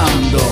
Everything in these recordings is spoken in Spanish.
Ahora,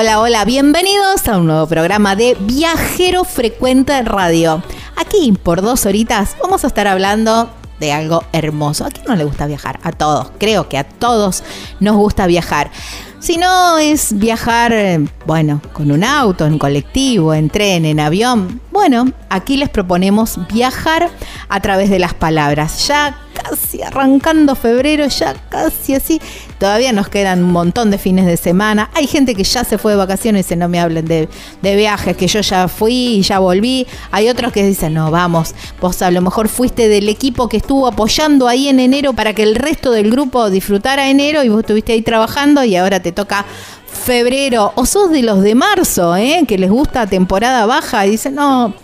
Hola, hola, bienvenidos a un nuevo programa de Viajero Frecuente Radio. Aquí, por dos horitas, vamos a estar hablando de algo hermoso. ¿A quién no le gusta viajar? A todos, creo que a todos nos gusta viajar. Si no es viajar, eh, bueno, con un auto, en colectivo, en tren, en avión, bueno, aquí les proponemos viajar a través de las palabras. Ya casi arrancando febrero, ya casi así. Todavía nos quedan un montón de fines de semana. Hay gente que ya se fue de vacaciones y dice, no me hablen de, de viajes, que yo ya fui y ya volví. Hay otros que dicen, no, vamos, vos a lo mejor fuiste del equipo que estuvo apoyando ahí en enero para que el resto del grupo disfrutara enero y vos estuviste ahí trabajando y ahora te toca febrero. O sos de los de marzo, ¿eh? que les gusta temporada baja y dicen, no,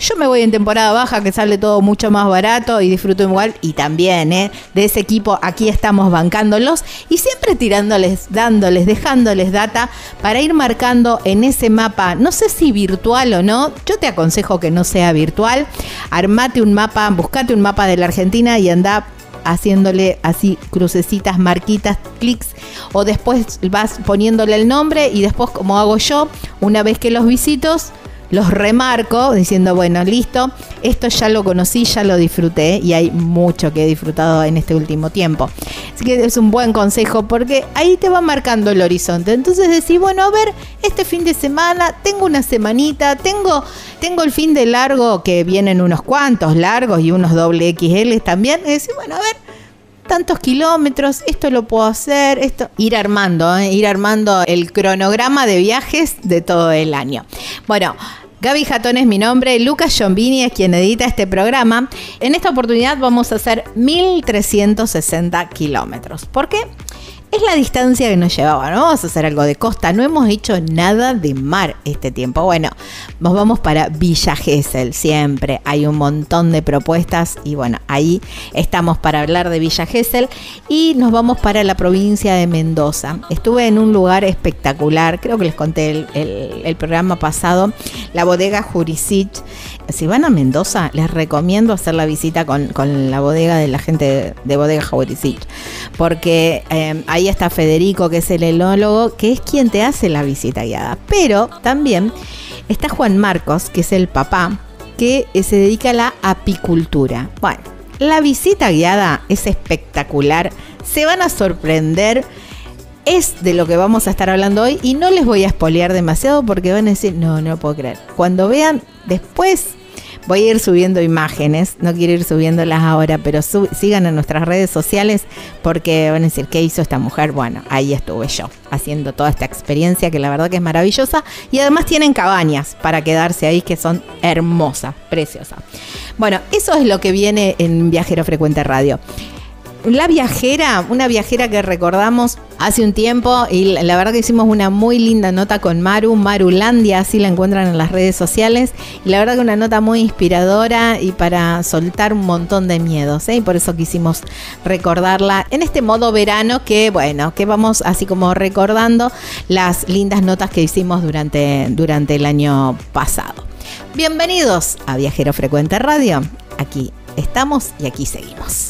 yo me voy en temporada baja que sale todo mucho más barato y disfruto igual. Y también, ¿eh? De ese equipo aquí estamos bancándolos y siempre tirándoles, dándoles, dejándoles data para ir marcando en ese mapa, no sé si virtual o no, yo te aconsejo que no sea virtual. Armate un mapa, buscate un mapa de la Argentina y anda haciéndole así crucecitas, marquitas, clics o después vas poniéndole el nombre y después como hago yo, una vez que los visitos, los remarco diciendo, bueno, listo, esto ya lo conocí, ya lo disfruté y hay mucho que he disfrutado en este último tiempo. Así que es un buen consejo porque ahí te va marcando el horizonte. Entonces decís, bueno, a ver, este fin de semana tengo una semanita, tengo, tengo el fin de largo que vienen unos cuantos largos y unos doble XL también. Y decís, bueno, a ver, tantos kilómetros, esto lo puedo hacer, esto, ir armando, ¿eh? ir armando el cronograma de viajes de todo el año. Bueno, Gaby Jatón es mi nombre, Lucas Giombini es quien edita este programa. En esta oportunidad vamos a hacer 1360 kilómetros. ¿Por qué? Es la distancia que nos llevaba, ¿no? Vamos a hacer algo de costa, no hemos hecho nada de mar este tiempo. Bueno, nos vamos para Villa Gesell, siempre hay un montón de propuestas y bueno, ahí estamos para hablar de Villa Gesell y nos vamos para la provincia de Mendoza. Estuve en un lugar espectacular, creo que les conté el, programa pasado, la bodega Jurisic. Si van a Mendoza, les recomiendo hacer la visita con, la bodega de la gente de, bodega Jurisic, porque eh, ahí está Federico, que es el enólogo, que es quien te hace la visita guiada. Pero también está Juan Marcos, que es el papá, que eh, se dedica a la apicultura. Bueno, la visita guiada es espectacular. Se van a sorprender. Es de lo que vamos a estar hablando hoy y no les voy a espolear demasiado porque van a decir, no, no puedo creer. Cuando vean después Voy a ir subiendo imágenes, no quiero ir subiéndolas ahora, pero sigan en nuestras redes sociales porque van a decir, ¿qué hizo esta mujer? Bueno, ahí estuve yo, haciendo toda esta experiencia que la verdad que es maravillosa. Y además tienen cabañas para quedarse ahí que son hermosas, preciosas. Bueno, eso es lo que viene en Viajero Frecuente Radio. La viajera, una viajera que recordamos hace un tiempo y la verdad que hicimos una muy linda nota con Maru, Marulandia, así la encuentran en las redes sociales. Y la verdad que una nota muy inspiradora y para soltar un montón de miedos. ¿eh? Y por eso quisimos recordarla en este modo verano que, bueno, que vamos así como recordando las lindas notas que hicimos durante, durante el año pasado. Bienvenidos a Viajero Frecuente Radio. Aquí estamos y aquí seguimos.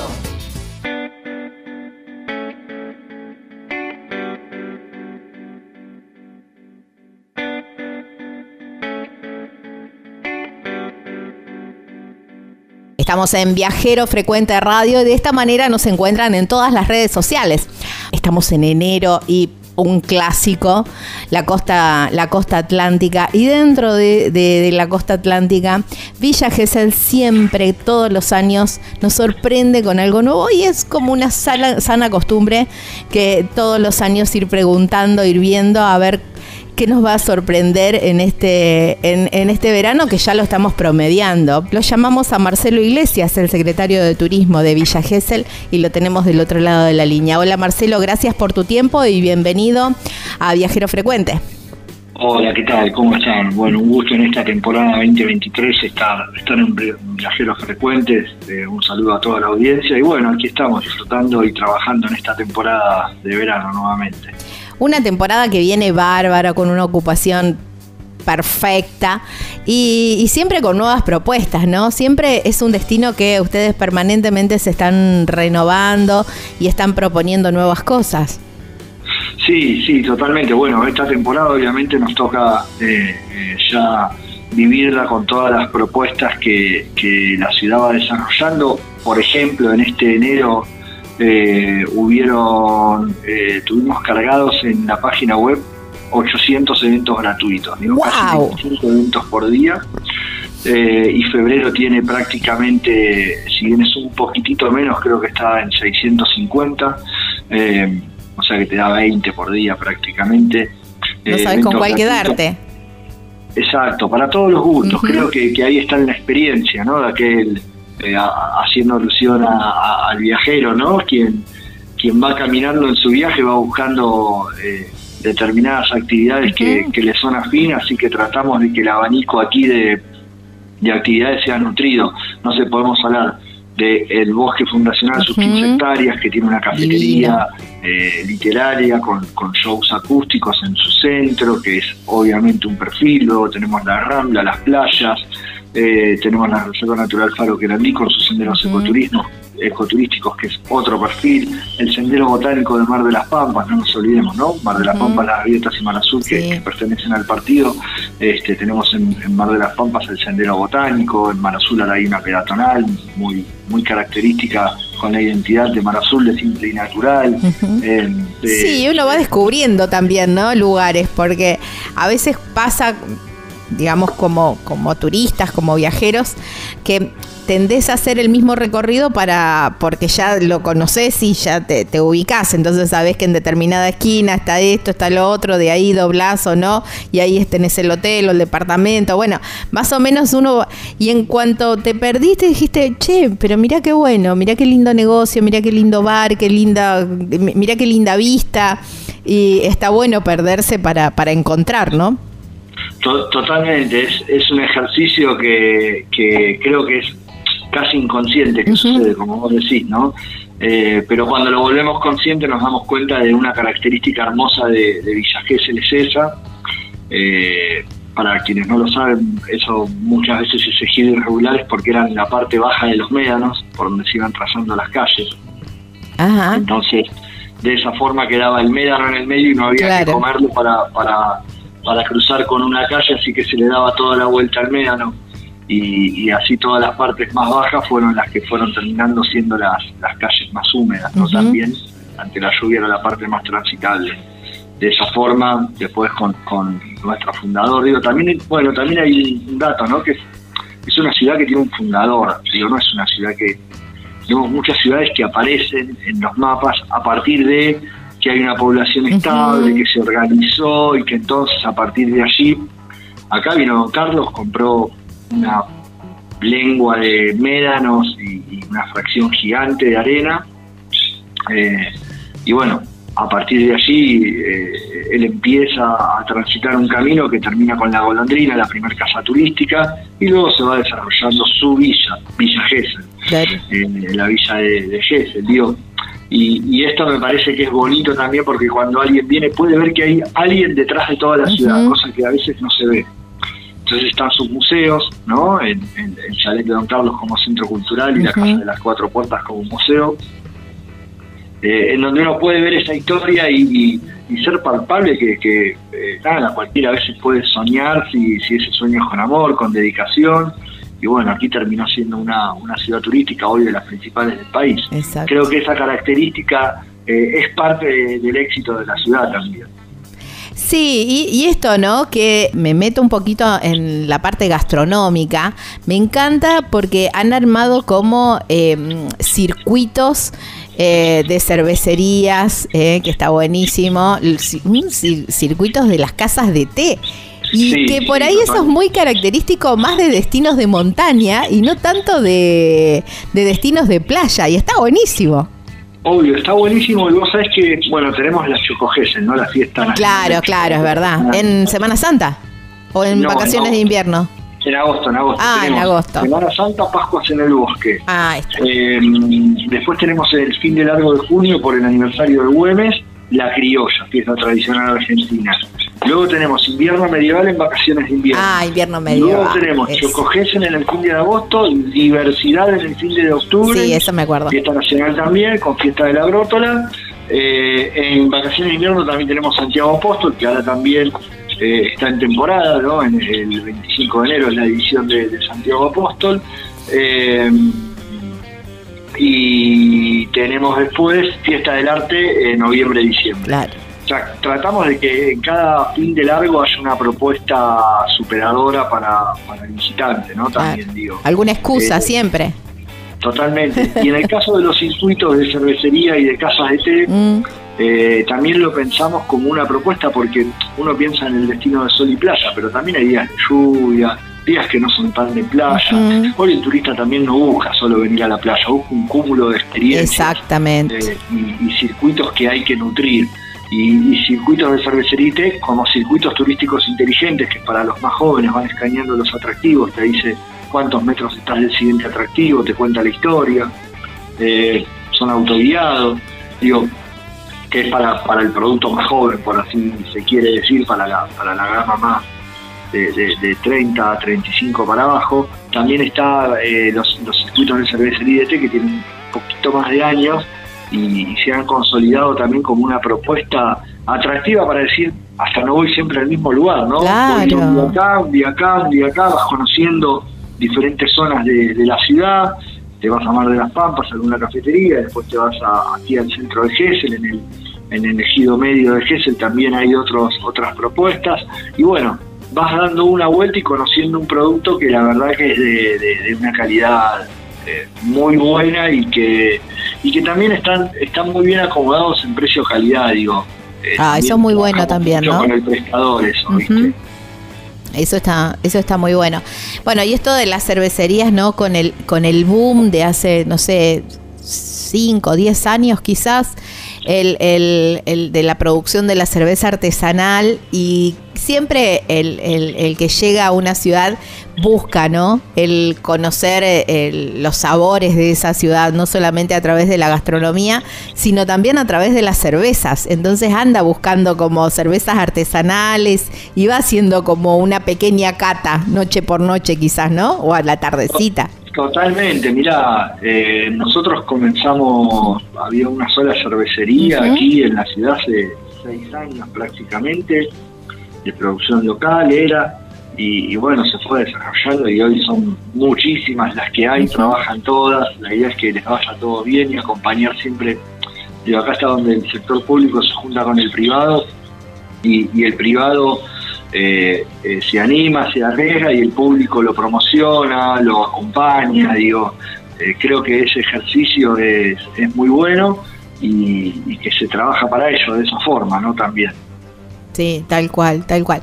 Estamos en Viajero Frecuente Radio y de esta manera nos encuentran en todas las redes sociales. Estamos en enero y un clásico, la costa, la costa atlántica. Y dentro de, la costa atlántica, Villa Gesell siempre, todos los años, nos sorprende con algo nuevo y es como una sana costumbre que todos los años ir preguntando, ir viendo a ver qué nos va a sorprender en este, en, este verano que ya lo estamos promediando. Lo llamamos a Marcelo Iglesias, el secretario de Turismo de Villa Gesell, y lo tenemos del otro lado de la línea. Hola Marcelo, gracias por tu tiempo y bienvenido a Viajero Frecuente. Hola, ¿qué tal? ¿Cómo están? Bueno, un gusto en esta temporada 2023 estar, estar en Viajeros Frecuentes. Eh, un saludo a toda la audiencia y bueno, aquí estamos disfrutando y trabajando en esta temporada de verano nuevamente. Una temporada que viene bárbara, con una ocupación perfecta y, siempre con nuevas propuestas, ¿no? Siempre es un destino que ustedes permanentemente se están renovando y están proponiendo nuevas cosas. Sí, sí, totalmente. Bueno, esta temporada obviamente nos toca eh, eh, ya vivirla con todas las propuestas que, que la ciudad va desarrollando. Por ejemplo, en este enero eh, hubieron, eh, tuvimos cargados en la página web 800 eventos gratuitos, casi eventos por día. Eh, y febrero tiene prácticamente, si bien es un poquitito menos, creo que está en 650, o sea que te da 20 por día prácticamente. No sabes con cuál quedarte. Exacto, para todos los gustos. Creo que, que, ahí está en la experiencia, ¿no? De aquel eh, haciendo alusión al viajero, ¿no? Quien, quien va caminando en su viaje va buscando eh, determinadas actividades que, le son afín, así que tratamos de que el abanico aquí de, actividades sea nutrido. No se podemos hablar del bosque fundacional, sus 15 hectáreas, que tiene una cafetería eh, literaria con, con, shows acústicos en su centro, que es obviamente un perfil, luego tenemos la rambla, las playas, eh, tenemos la Reserva Natural Faro Querandí con sus senderos ecoturísticos, que es otro perfil. El Sendero Botánico de Mar de las Pampas, no nos olvidemos, ¿no? Mar de las Pampas, Las Abiertas y Mar Azul, que, pertenecen al partido. Este, tenemos en, Mar de las Pampas el Sendero Botánico, en Mar Azul la laguna peatonal, muy, muy característica con la identidad de Mar Azul de simple y natural. Eh, sí, uno va descubriendo también, ¿no? Lugares, porque a veces pasa digamos, como, como turistas, como viajeros, que tendés a hacer el mismo recorrido para porque ya lo conoces y ya te, te ubicás, entonces sabes que en determinada esquina está esto, está lo otro, de ahí doblás o no, y ahí tenés el hotel o el departamento, bueno, más o menos uno, y en cuanto te perdiste dijiste, che, pero mira qué bueno, mira qué lindo negocio, mira qué lindo bar, qué linda, mira qué linda vista, y está bueno perderse para, para encontrar, ¿no? Totalmente, es, es un ejercicio que, que creo que es casi inconsciente que sucede, como vos decís, ¿no? Eh, pero cuando lo volvemos consciente nos damos cuenta de una característica hermosa de, de Villa Gesell es esa. Eh, para quienes no lo saben, eso muchas veces es ejido irregulares porque eran la parte baja de los médanos, por donde se iban trazando las calles. Entonces, de esa forma quedaba el médano en el medio y no había que comerlo para, para, para cruzar con una calle, así que se le daba toda la vuelta al médano y, así todas las partes más bajas fueron las que fueron terminando siendo las, las calles más húmedas, ¿no? También ante la lluvia era la parte más transitable. De esa forma, después con, con nuestro fundador, digo, también, bueno, también hay un dato, ¿no? Que es, una ciudad que tiene un fundador, digo, no es una ciudad que, tenemos muchas ciudades que aparecen en los mapas a partir de que hay una población estable, que se organizó y que entonces a partir de allí, acá vino Don Carlos, compró una lengua de médanos y, una fracción gigante de arena. Eh, y bueno, a partir de allí eh, él empieza a transitar un camino que termina con la golondrina, la primera casa turística, y luego se va desarrollando su villa, Villa Gesell, en la villa de, de Gesell. Y, esto me parece que es bonito también porque cuando alguien viene puede ver que hay alguien detrás de toda la ciudad, cosa que a veces no se ve. Entonces están sus museos, ¿no? En, el Chalet de Don Carlos como centro cultural y la Casa de las Cuatro Puertas como museo, eh, en donde uno puede ver esa historia y, ser palpable que, eh, nada, cualquiera a veces puede soñar si, si ese sueño es con amor, con dedicación. Y bueno, aquí terminó siendo una, ciudad turística hoy de las principales del país. Creo que esa característica eh, es parte del éxito de la ciudad también. Sí, y, esto, ¿no? Que me meto un poquito en la parte gastronómica. Me encanta porque han armado como em, circuitos eh, de cervecerías, eh, que está buenísimo, circuitos de las casas de té. Y que por ahí eso es muy característico más de destinos de montaña y no tanto de, de destinos de playa. Y está buenísimo. Obvio, está buenísimo y vos sabés que, bueno, tenemos las Chocojesen, ¿no? La fiesta Claro, claro, es verdad. ¿En Semana Santa? ¿O en vacaciones de invierno? En agosto, en agosto. Ah, en agosto. Semana Santa, Pascuas en el bosque. Ah, está. Eh, después tenemos el fin de largo de junio por el aniversario de Güemes, la criolla, fiesta tradicional argentina. Luego tenemos invierno medieval en vacaciones de invierno. Ah, invierno medieval. Luego tenemos Chocojesen en el fin de agosto, diversidad en el fin de octubre. Sí, eso me acuerdo. Fiesta nacional también, con fiesta de la brótola. Eh, en vacaciones de invierno también tenemos Santiago Apóstol, que ahora también eh, está en temporada, ¿no? En el 25 de enero es la edición de, Santiago Apóstol. Eh, y tenemos después Fiesta del Arte en noviembre-diciembre. Claro tratamos de que en cada fin de largo haya una propuesta superadora para, el visitante, ¿no? También digo. ¿Alguna excusa eh, siempre? Totalmente. Y en el caso de los circuitos de cervecería y de casas de té, mm. eh, también lo pensamos como una propuesta porque uno piensa en el destino de sol y playa, pero también hay días de lluvia, días que no son tan de playa. Hoy el turista también no busca solo venir a la playa, busca un cúmulo de experiencias. Exactamente. Eh, y, circuitos que hay que nutrir y, circuitos de cervecería como circuitos turísticos inteligentes que para los más jóvenes van escaneando los atractivos, te dice cuántos metros estás del siguiente atractivo, te cuenta la historia, eh, son autoguiados, digo, que es para, para el producto más joven, por así se quiere decir, para la, para la gama más de, de, 30 a 35 para abajo. También está eh, los, los circuitos de cervecería que tienen un poquito más de años y, se han consolidado también como una propuesta atractiva para decir, hasta no voy siempre al mismo lugar, ¿no? Voy un día acá, un día acá, un día acá, vas conociendo diferentes zonas de, la ciudad te vas a Mar de las Pampas, a alguna cafetería, después te vas a, aquí al centro de Gessel, en el, en el ejido medio de Gessel también hay otros, otras propuestas, y bueno, vas dando una vuelta y conociendo un producto que la verdad que es de, una calidad eh, muy buena y que y que también están están muy bien acomodados en precio calidad digo eh, ah eso es muy bueno también no con el prestador eso ¿viste? Eso está, eso está muy bueno. Bueno, y esto de las cervecerías, ¿no? Con el, con el boom de hace, no sé, 5 o 10 años quizás, el, el, el, de la producción de la cerveza artesanal y siempre el, el, que llega a una ciudad busca, ¿no? El conocer eh, los sabores de esa ciudad, no solamente a través de la gastronomía, sino también a través de las cervezas. Entonces anda buscando como cervezas artesanales y va haciendo como una pequeña cata, noche por noche quizás, ¿no? O a la tardecita. Totalmente, mira, eh, nosotros comenzamos, había una sola cervecería aquí en la ciudad hace seis años prácticamente, de producción local era, y, bueno, se fue desarrollando y hoy son muchísimas las que hay, trabajan todas, la idea es que les vaya todo bien y acompañar siempre, digo, acá está donde el sector público se junta con el privado y, y el privado eh, eh, se anima, se arriesga y el público lo promociona, lo acompaña, digo, eh, creo que ese ejercicio es, muy bueno y, que se trabaja para ello de esa forma, ¿no? También. Sí, tal cual, tal cual.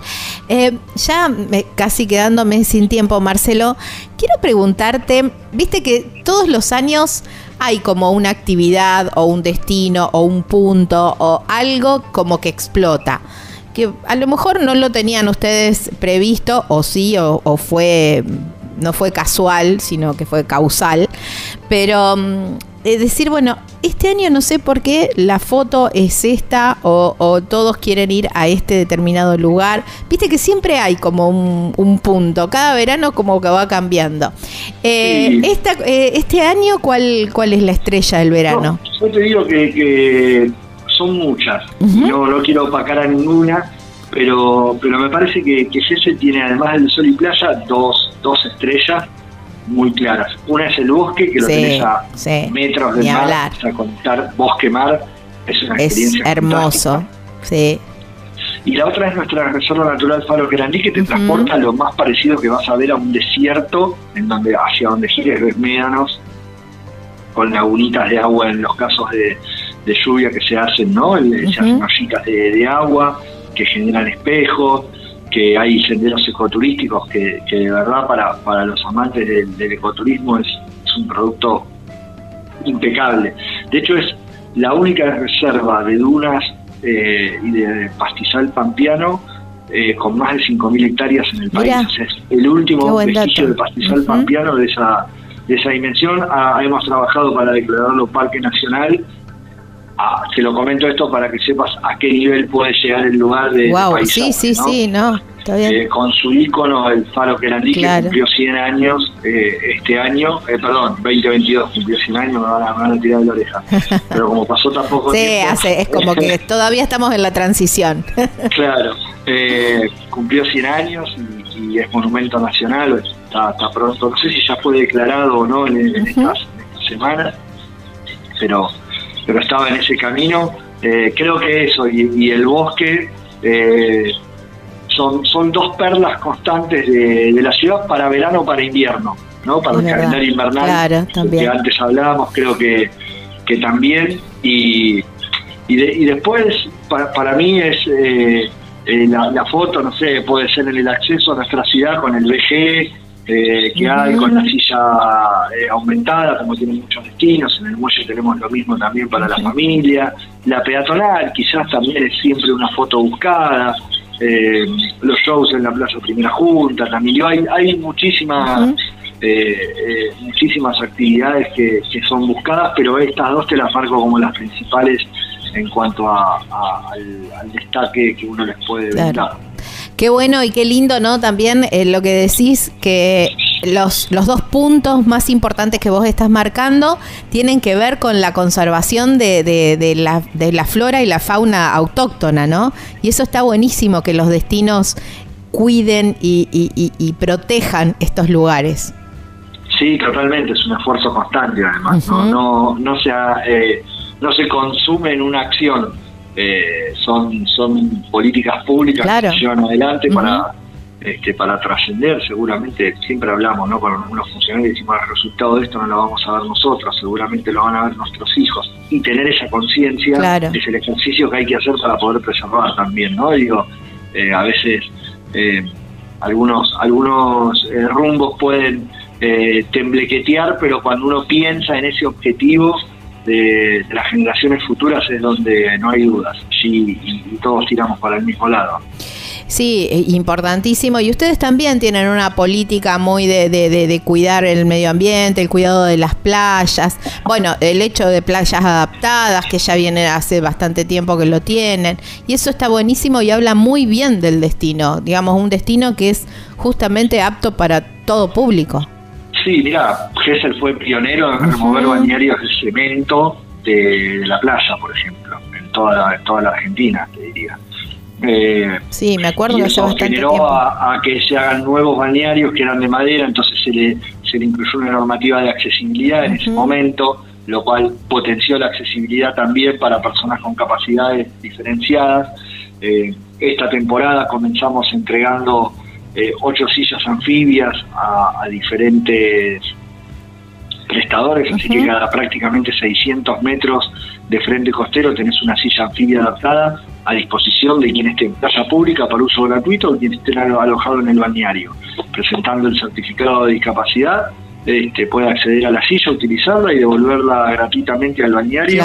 ya casi quedándome sin tiempo, Marcelo, quiero preguntarte, viste que todos los años hay como una actividad o un destino o un punto o algo como que explota que a lo mejor no lo tenían ustedes previsto, o sí, o, fue, no fue casual, sino que fue causal, pero mm, decir, bueno, este año no sé por qué la foto es esta o, todos quieren ir a este determinado lugar. Viste que siempre hay como un, punto, cada verano como que va cambiando. Eh, eh, este año, ¿cuál, ¿cuál es la estrella del verano? yo te digo que son muchas. No, no quiero opacar a ninguna, pero, pero me parece que, que tiene, además del sol y playa, dos, dos estrellas muy claras. Una es el bosque, que lo tenés a metros del mar, a contar bosque-mar, es una experiencia hermoso, sí. Y la otra es nuestra reserva natural Faro Querandí, que te transporta lo más parecido que vas a ver a un desierto, en donde hacia donde gires ves médanos, con lagunitas de agua en los casos de, de lluvia que se hacen, ¿no? Esas uh de, agua que generan espejos, que hay senderos ecoturísticos que, que de verdad para, para los amantes del, ecoturismo es, un producto impecable. De hecho es la única reserva de dunas eh, y de pastizal pampiano eh, con más de 5.000 hectáreas en el país. es el último vestigio de pastizal pampiano de esa, de esa dimensión. Ah, hemos trabajado para declararlo Parque Nacional Ah, te lo comento esto para que sepas a qué nivel puede llegar el lugar de, wow, sí, sí, sí, no, eh, con su ícono, el Faro Querandí, que cumplió 100 años eh, este año, eh, perdón, 2022 cumplió 100 años, me van, a, me van a tirar de la oreja. Pero como pasó tampoco sí, Hace, es como que todavía estamos en la transición. claro, cumplió 100 años y, es monumento nacional, está, pronto, no sé si ya fue declarado o no en, estas, en estas semanas, pero pero estaba en ese camino. Eh, creo que eso y, el bosque eh, son, son dos perlas constantes de, la ciudad para verano para invierno, ¿no? Para el calendario invernal que antes hablábamos, creo que, que también. Y, y, después, para, para, mí es eh, la, foto, no sé, puede ser en el acceso a nuestra ciudad con el VG, eh, que hay con la silla eh, aumentada, como tienen muchos destinos. En el muelle tenemos lo mismo también para la familia. La peatonal quizás también es siempre una foto buscada. Eh, los shows en la Plaza Primera Junta también. Hay, hay muchísimas... muchísimas actividades que, son buscadas, pero estas dos te las marco como las principales en cuanto a, al, destaque que uno les puede dar. Qué bueno y qué lindo, ¿no? También eh, lo que decís que los, los dos puntos más importantes que vos estás marcando tienen que ver con la conservación de, de, la, de la flora y la fauna autóctona, ¿no? Y eso está buenísimo que los destinos cuiden y, y, protejan estos lugares. Sí, totalmente, es un esfuerzo constante además, no, no, no, se, eh, no se consume en una acción, eh, son, son políticas públicas que se llevan adelante para este, para trascender, seguramente siempre hablamos ¿no? con algunos funcionarios y decimos el resultado de esto no lo vamos a ver nosotros, seguramente lo van a ver nuestros hijos. Y tener esa conciencia es el ejercicio que hay que hacer para poder preservar también, ¿no? Digo, eh, a veces eh, algunos, algunos eh, rumbos pueden temblequetear, pero cuando uno piensa en ese objetivo de, las generaciones futuras es donde no hay dudas, y todos tiramos para el mismo lado. Sí, eh, importantísimo. Y ustedes también tienen una política muy de, de, cuidar el medio ambiente, el cuidado de las playas. Bueno, el hecho de playas adaptadas, que ya viene hace bastante tiempo que lo tienen. Y eso está buenísimo y habla muy bien del destino. Digamos, un destino que es justamente apto para todo público. Sí, mira, Gessel fue pionero en remover bañarios de cemento de, la playa, por ejemplo, en toda en toda la Argentina, te diría. Eh, sí, me acuerdo que eso generó A, que se hagan nuevos balnearios que eran de madera, entonces se le, se le incluyó una normativa de accesibilidad en ese momento, lo cual potenció la accesibilidad también para personas con capacidades diferenciadas. Eh, esta temporada comenzamos entregando eh, ocho sillas anfibias a, diferentes prestadores, así que cada prácticamente 600 metros de frente costero tenés una silla anfibia adaptada a disposición de quien esté en playa pública para uso gratuito o quien esté alojado en el balneario. Presentando el certificado de discapacidad, este, puede acceder a la silla, utilizarla y devolverla gratuitamente al balneario,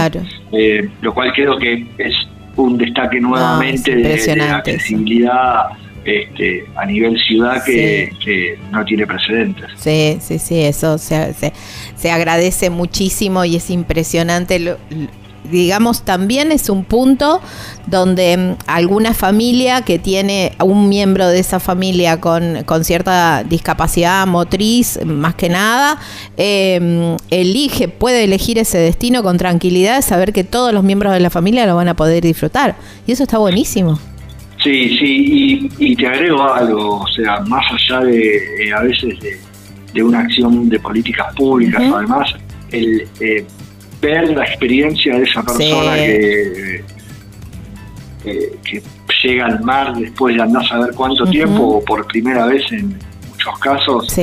eh, lo cual creo que es un destaque nuevamente de, la accesibilidad este, a nivel ciudad que, no tiene precedentes. Sí, sí, sí, eso se, se, se agradece muchísimo y es impresionante lo, digamos, también es un punto donde mm, alguna familia que tiene un miembro de esa familia con, cierta discapacidad motriz, más que nada, em, elige, puede elegir ese destino con tranquilidad, saber que todos los miembros de la familia lo van a poder disfrutar. Y eso está buenísimo. Sí, sí, y, te agrego algo, o sea, más allá de eh, a veces de, una acción de políticas públicas, además, el, eh, ver la experiencia de esa persona que, que, llega al mar después de andar a saber cuánto tiempo o por primera vez en muchos casos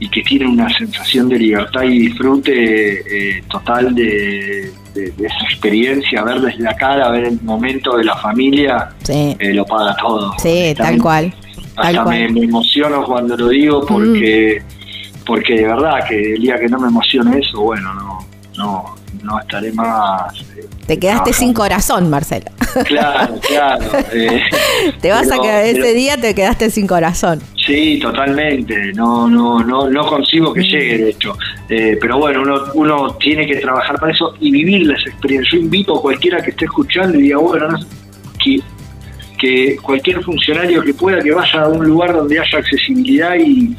y que tiene una sensación de libertad y disfrute eh, total de, esa experiencia, ver desde la cara, ver el momento de la familia, eh, lo paga todo. Sí, tal cual. Hasta me, emociono cuando lo digo porque, porque de verdad que el día que no me emocione eso, bueno, no, no, no estaré más. Eh, te quedaste sin corazón, Marcelo. Claro, claro. Eh, te vas a quedar ese día, te quedaste sin corazón. Sí, totalmente. No, no, no, no consigo que mm. llegue, de hecho. Eh, pero bueno, uno, uno tiene que trabajar para eso y vivir esa experiencia. Yo invito a cualquiera que esté escuchando y diga, bueno, que, que cualquier funcionario que pueda que vaya a un lugar donde haya accesibilidad y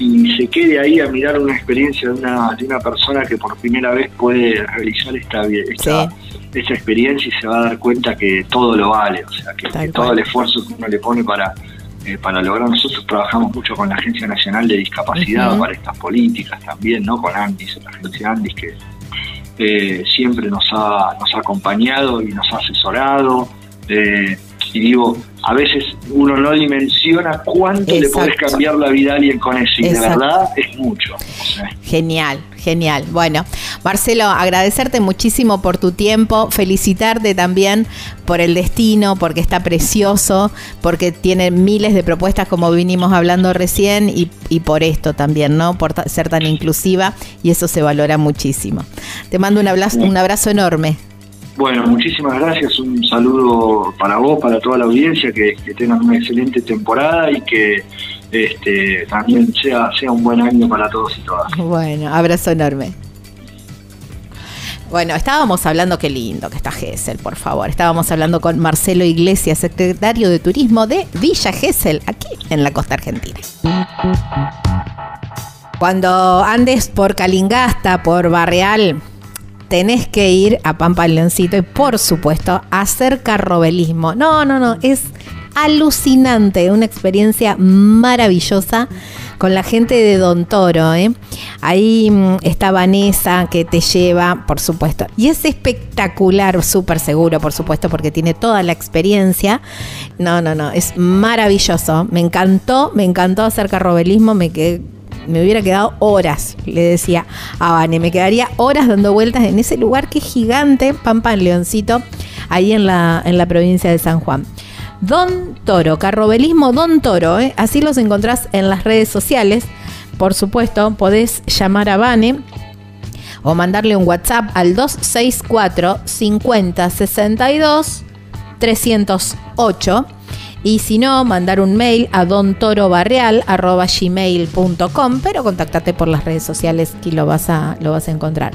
y se quede ahí a mirar una experiencia de una, de una persona que por primera vez puede realizar esta, esta, esta experiencia y se va a dar cuenta que todo lo vale, o sea, que, todo el esfuerzo que uno le pone para, eh, para lograr. Nosotros trabajamos mucho con la Agencia Nacional de Discapacidad para estas políticas también, ¿no? Con Andis, la agencia Andis que eh, siempre nos ha, nos ha acompañado y nos ha asesorado. Eh, y digo, a veces uno no dimensiona cuánto le podés cambiar la vida a alguien con eso y de verdad es mucho. Genial, genial. Bueno, Marcelo, agradecerte muchísimo por tu tiempo, felicitarte también por el destino, porque está precioso, porque tiene miles de propuestas como vinimos hablando recién y, y por esto también, ¿no? Por ser tan inclusiva y eso se valora muchísimo. Te mando un abrazo, un abrazo enorme. Bueno, muchísimas gracias, un saludo para vos, para toda la audiencia, que, tengan una excelente temporada y que este, también sea, un buen año para todos y todas. Bueno, abrazo enorme. Bueno, estábamos hablando, qué lindo que está Gessel, por favor. Estábamos hablando con Marcelo Iglesias, secretario de Turismo de Villa Gesell, aquí en la costa argentina. Cuando andes por Calingasta, por Barreal, tenés que ir a Pampa Leoncito y por supuesto hacer carrobelismo. No, no, no, es alucinante, una experiencia maravillosa con la gente de Don Toro. ¿eh? Ahí mm, está Vanessa que te lleva, por supuesto. Y es espectacular, súper seguro, por supuesto, porque tiene toda la experiencia. No, no, no, es maravilloso. Me encantó, me encantó hacer carrobelismo, me quedé me hubiera quedado horas, le decía a Vane, me quedaría horas dando vueltas en ese lugar que es gigante, Pampa en Leoncito, ahí en la, en la provincia de San Juan. Don Toro, carrobelismo Don Toro, ¿eh? así los encontrás en las redes sociales. Por supuesto, podés llamar a Vane o mandarle un WhatsApp al 264 50 62 308 y si no, mandar un mail a dontorobarreal.gmail.com, pero contactate por las redes sociales que lo vas a, lo vas a encontrar.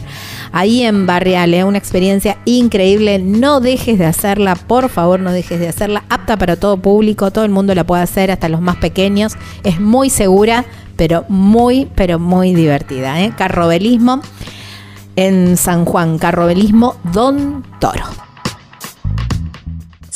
Ahí en Barreal, ¿eh? una experiencia increíble. No dejes de hacerla, por favor, no dejes de hacerla. Apta para todo público, todo el mundo la puede hacer, hasta los más pequeños. Es muy segura, pero muy, pero muy divertida. ¿eh? Carrobelismo en San Juan, Carrobelismo Don Toro.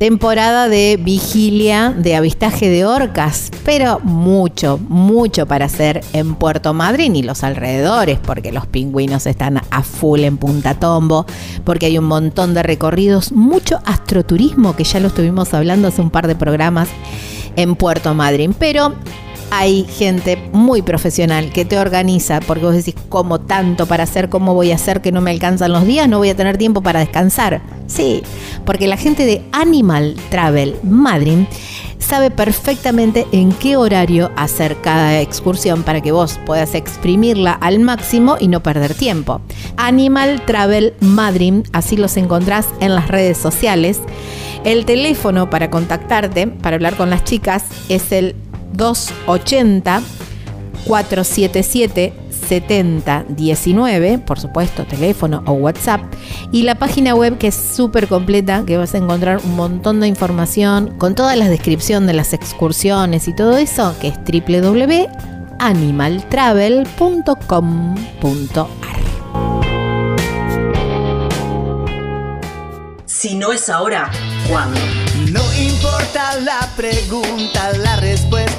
temporada de vigilia de avistaje de orcas, pero mucho, mucho para hacer en Puerto Madryn y los alrededores, porque los pingüinos están a full en Punta Tombo, porque hay un montón de recorridos, mucho astroturismo, que ya lo estuvimos hablando hace un par de programas en Puerto Madryn, pero hay gente muy profesional que te organiza, porque vos decís, ¿cómo tanto para hacer? ¿Cómo voy a hacer que no me alcanzan los días? No voy a tener tiempo para descansar. Sí, porque la gente de Animal Travel Madrid sabe perfectamente en qué horario hacer cada excursión para que vos puedas exprimirla al máximo y no perder tiempo. Animal Travel Madrid, así los encontrás en las redes sociales. El teléfono para contactarte, para hablar con las chicas, es el 280 477 7019, por supuesto, teléfono o WhatsApp, y la página web que es súper completa, que vas a encontrar un montón de información con toda la descripción de las excursiones y todo eso, que es www.animaltravel.com.ar. Si no es ahora, ¿cuándo? No importa la pregunta, la respuesta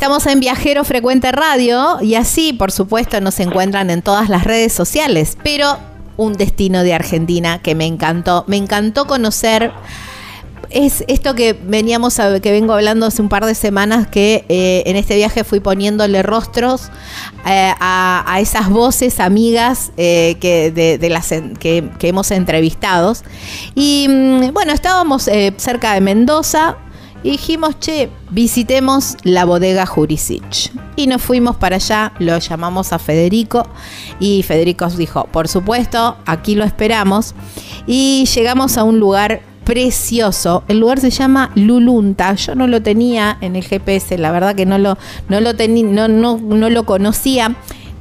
Estamos en Viajero Frecuente Radio y así, por supuesto, nos encuentran en todas las redes sociales, pero un destino de Argentina que me encantó. Me encantó conocer es esto que veníamos a, que vengo hablando hace un par de semanas que eh, en este viaje fui poniéndole rostros eh, a, esas voces amigas eh, que, de, las que, hemos entrevistado y mm, bueno estábamos cerca de Mendoza y dijimos, che, visitemos la bodega Jurisic. Y nos fuimos para allá, lo llamamos a Federico y Federico dijo, por supuesto, aquí lo esperamos. Y llegamos a un lugar precioso. El lugar se llama Lulunta. Yo no lo tenía en el GPS, la verdad que no lo, no lo, no, no, no lo conocía.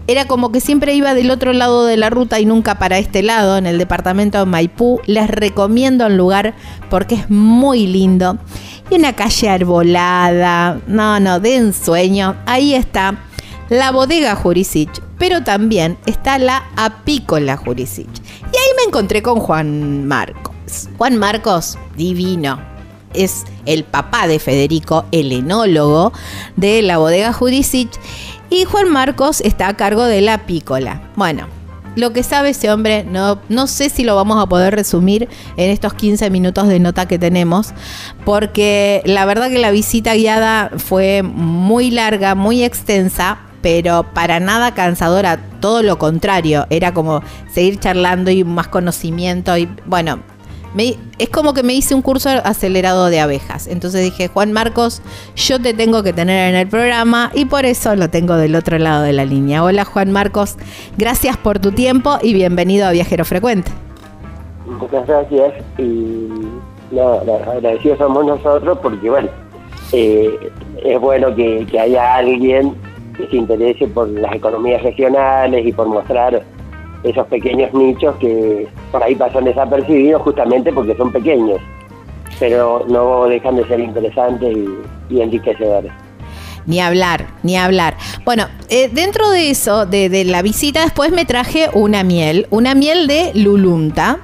Era como que siempre iba del otro lado de la ruta y nunca para este lado, en el departamento de Maipú. Les recomiendo el lugar porque es muy lindo. Y una calle arbolada, no, no, de ensueño. Ahí está la bodega Jurisic, pero también está la apícola Jurisic. Y ahí me encontré con Juan Marcos. Juan Marcos, divino. Es el papá de Federico, el enólogo de la bodega Jurisic. Y Juan Marcos está a cargo de la apícola. Bueno, lo que sabe ese hombre, no, no sé si lo vamos a poder resumir en estos 15 minutos de nota que tenemos, porque la verdad que la visita guiada fue muy larga, muy extensa, pero para nada cansadora, todo lo contrario, era como seguir charlando y más conocimiento y bueno, es como que me hice un curso acelerado de abejas. Entonces dije, Juan Marcos, yo te tengo que tener en el programa y por eso lo tengo del otro lado de la línea. Hola Juan Marcos, gracias por tu tiempo y bienvenido a Viajero Frecuente. Muchas gracias y no, agradecidos somos nosotros porque bueno, eh, es bueno que haya alguien que se interese por las economías regionales y por mostrar esos pequeños nichos que por ahí pasan desapercibidos justamente porque son pequeños, pero no dejan de ser interesantes y, enriquecedores. Ni hablar, ni hablar. Bueno, eh, dentro de eso, de, la visita, después me traje una miel, una miel de Lulunta,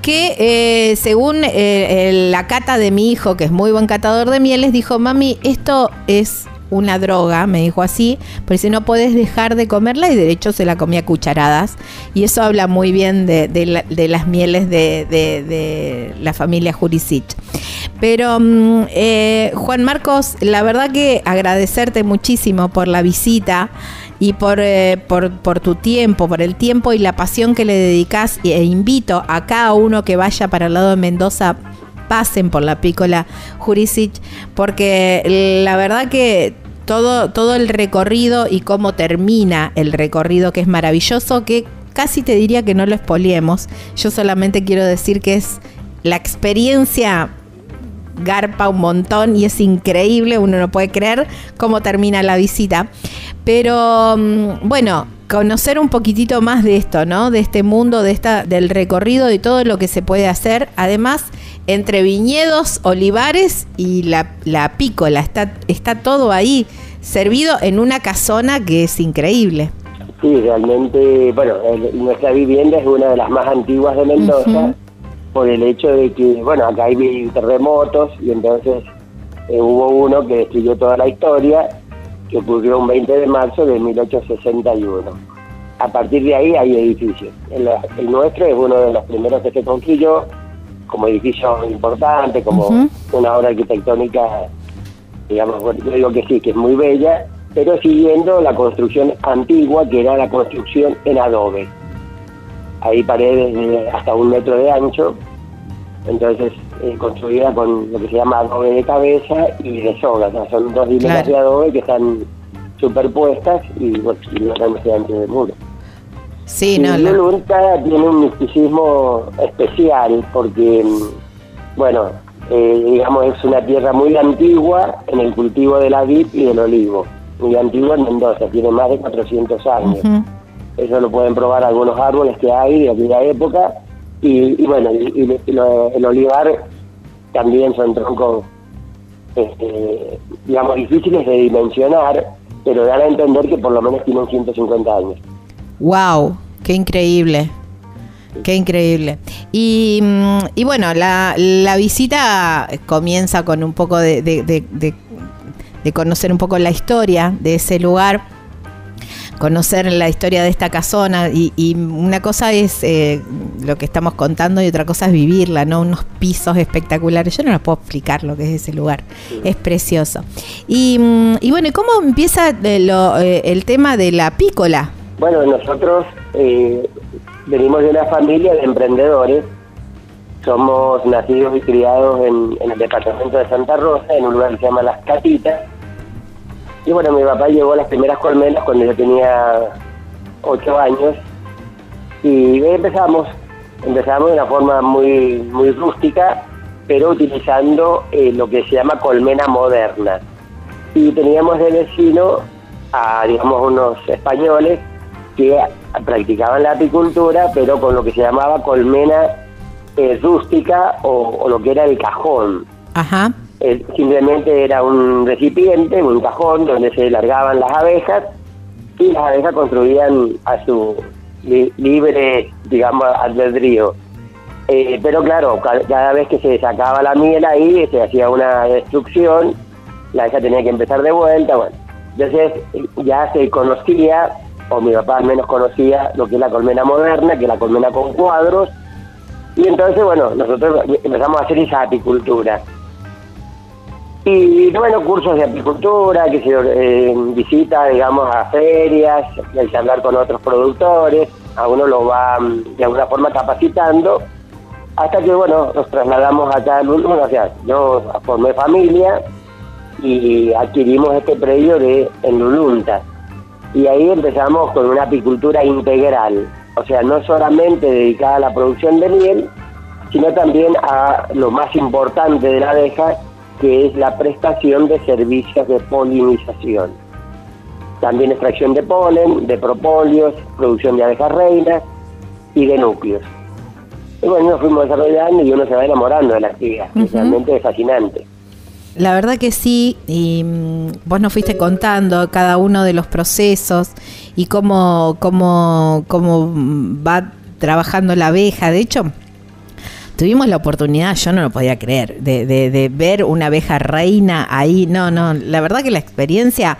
que eh, según eh, la cata de mi hijo, que es muy buen catador de mieles, dijo, mami, esto es una droga, me dijo así, pero si no puedes dejar de comerla y de hecho se la comía cucharadas. Y eso habla muy bien de, las mieles de, la familia Jurisic. Pero mm, eh, Juan Marcos, la verdad que agradecerte muchísimo por la visita y por, eh, por, tu tiempo, por el tiempo y la pasión que le dedicas. E invito a cada uno que vaya para el lado de Mendoza pasen por la pícola Jurisic, porque la verdad que todo, todo el recorrido y cómo termina el recorrido, que es maravilloso, que casi te diría que no lo expoliemos. Yo solamente quiero decir que es la experiencia garpa un montón y es increíble, uno no puede creer cómo termina la visita. Pero mm, bueno, conocer un poquitito más de esto, ¿no? De este mundo, de esta, del recorrido, de todo lo que se puede hacer. Además, entre viñedos, olivares y la, la pícola, está, está todo ahí servido en una casona que es increíble. Sí, realmente, bueno, nuestra vivienda es una de las más antiguas de Mendoza, por el hecho de que, bueno, acá hay terremotos y entonces eh, hubo uno que destruyó toda la historia que ocurrió un 20 de marzo de 1861. A partir de ahí hay edificios. El, nuestro es uno de los primeros que se construyó como edificio importante, como una obra arquitectónica, digamos, yo digo que sí, que es muy bella, pero siguiendo la construcción antigua, que era la construcción en adobe. Hay paredes de hasta un metro de ancho, entonces eh, construida con lo que se llama adobe de cabeza y de soga. son dos líneas de adobe que están superpuestas y, bueno, y no del muro. Sí, no, tiene un misticismo especial porque, bueno, eh, digamos, es una tierra muy antigua en el cultivo de la vid y del olivo. Muy antigua en Mendoza, tiene más de 400 años. Eso lo pueden probar algunos árboles que hay de aquella época y, bueno, y, el olivar también son troncos, este, digamos, difíciles de dimensionar, pero dan a entender que por lo menos tienen 150 años. ¡Wow! ¡Qué increíble! Qué increíble. Y, mm, y bueno, la, la, visita comienza con un poco de, de, conocer un poco la historia de ese lugar conocer la historia de esta casona y, una cosa es eh, lo que estamos contando y otra cosa es vivirla, ¿no? Unos pisos espectaculares. Yo no les puedo explicar lo que es ese lugar. Es precioso. Y, mm, y bueno, ¿cómo empieza eh, eh, el tema de la pícola? Bueno, nosotros venimos de una familia de emprendedores. Somos nacidos y criados en, en el departamento de Santa Rosa, en un lugar que se llama Las Catitas y bueno, mi papá llevó las primeras colmenas cuando yo tenía ocho años y empezamos, empezamos de una forma muy, muy rústica, pero utilizando eh, lo que se llama colmena moderna. Y teníamos de vecino a, digamos, unos españoles que practicaban la apicultura, pero con lo que se llamaba colmena eh, rústica o, lo que era el cajón. Ajá. Simplemente era un recipiente, un cajón donde se largaban las abejas y las abejas construían a su libre, digamos, albedrío. Eh, pero claro, cada vez que se sacaba la miel ahí, se hacía una destrucción, la abeja tenía que empezar de vuelta, bueno. Entonces ya se conocía, o mi papá al menos conocía, lo que es la colmena moderna, que es la colmena con cuadros, y entonces, bueno, nosotros empezamos a hacer esa apicultura. Y bueno, cursos de apicultura, que se eh, visita, digamos, a ferias, hay que hablar con otros productores, a uno lo va mm, de alguna forma capacitando, hasta que, bueno, nos trasladamos acá a Lulunta, o sea, yo formé familia y adquirimos este predio de en Lulunta. Y ahí empezamos con una apicultura integral, o sea, no solamente dedicada a la producción de miel, sino también a lo más importante de la abeja, que es la prestación de servicios de polinización. También extracción de polen, de propóleos, producción de abejas reinas y de núcleos. Y bueno, nos fuimos desarrollando y uno se va enamorando de la actividad, realmente es fascinante. La verdad que sí, y mm, vos nos fuiste contando cada uno de los procesos y cómo, cómo, cómo va trabajando la abeja. De hecho, tuvimos la oportunidad, yo no lo podía creer, de, de, ver una abeja reina ahí. No, no, la verdad que la experiencia,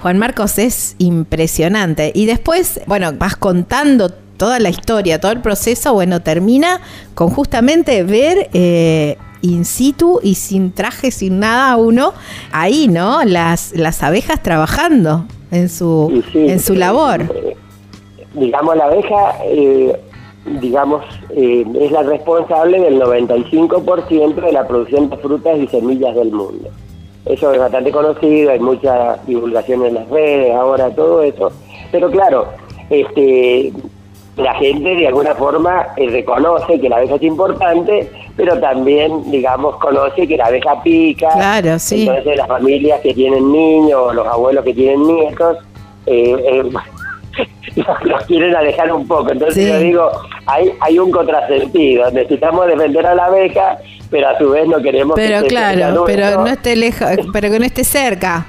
Juan Marcos, es impresionante. Y después, bueno, vas contando toda la historia, todo el proceso, bueno, termina con justamente ver eh, in situ y sin traje, sin nada uno, ahí, ¿no? Las, las abejas trabajando en su, en su labor. Eh, digamos, la abeja eh, digamos, eh, es la responsable del 95% de la producción de frutas y semillas del mundo. Eso es bastante conocido, hay mucha divulgación en las redes, ahora todo eso. Pero claro, este, la gente de alguna forma eh, reconoce que la abeja es importante, pero también, digamos, conoce que la abeja pica. Claro, sí. Entonces las familias que tienen niños, los abuelos que tienen nietos, eh, los, quieren alejar un poco. Entonces yo digo, hay, hay un contrasentido. Necesitamos defender a la abeja, pero a su vez no queremos pero que claro, pero no esté lejos, pero que no esté cerca.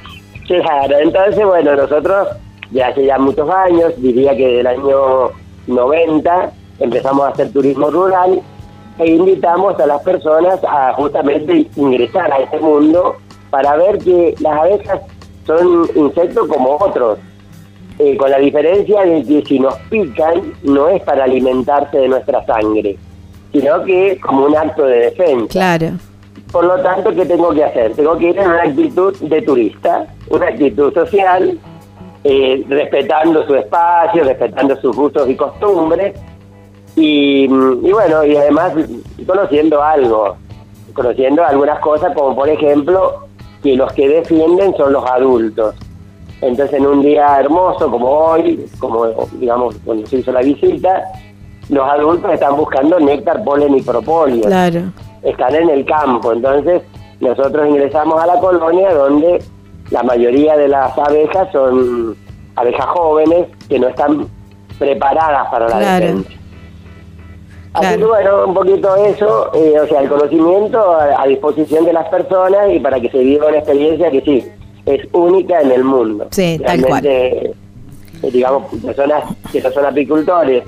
Claro, entonces bueno, nosotros ya hace ya muchos años, diría que del año 90 empezamos a hacer turismo rural e invitamos a las personas a justamente ingresar a este mundo para ver que las abejas son insectos como otros, eh, con la diferencia de que si nos pican no es para alimentarse de nuestra sangre, sino que como un acto de defensa. Claro. Por lo tanto, ¿qué tengo que hacer? Tengo que ir en una actitud de turista, una actitud social, eh, respetando su espacio, respetando sus gustos y costumbres, y, y bueno, y además conociendo algo, conociendo algunas cosas como por ejemplo que los que defienden son los adultos entonces, en un día hermoso como hoy, como digamos cuando se hizo la visita, los adultos están buscando néctar, polen y propóleo. Claro. Están en el campo. Entonces, nosotros ingresamos a la colonia donde la mayoría de las abejas son abejas jóvenes que no están preparadas para la defensa. Así que bueno, un poquito eso, eh, o sea, el conocimiento a, a, disposición de las personas y para que se viva una experiencia que sí, es única en el mundo. Sí, tal cual. Eh, digamos, personas que no son apicultores,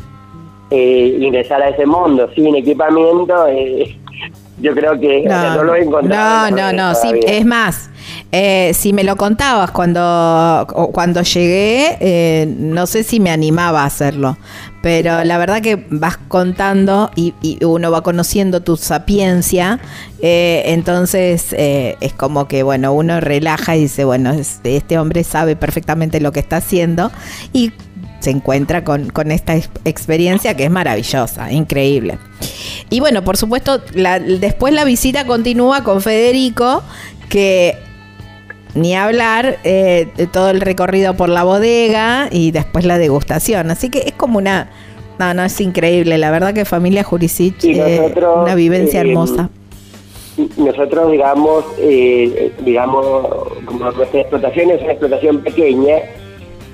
eh, ingresar a ese mundo sin equipamiento, eh, yo creo que no, lo he encontrado. No, no, no, sí, es más. Si me lo contabas cuando, cuando llegué, no sé si me animaba a hacerlo, pero la verdad que vas contando y, uno va conociendo tu sapiencia, eh, entonces eh, es como que, bueno, uno relaja y dice, bueno, este hombre sabe perfectamente lo que está haciendo y se encuentra con, esta experiencia que es maravillosa, increíble. Y bueno, por supuesto, después la visita continúa con Federico, que ni hablar eh, de todo el recorrido por la bodega y después la degustación. Así que es como una... No, no, es increíble. La verdad que familia Jurisic es una vivencia eh, hermosa. Nosotros, digamos, eh, digamos, como nuestra explotación es una explotación pequeña,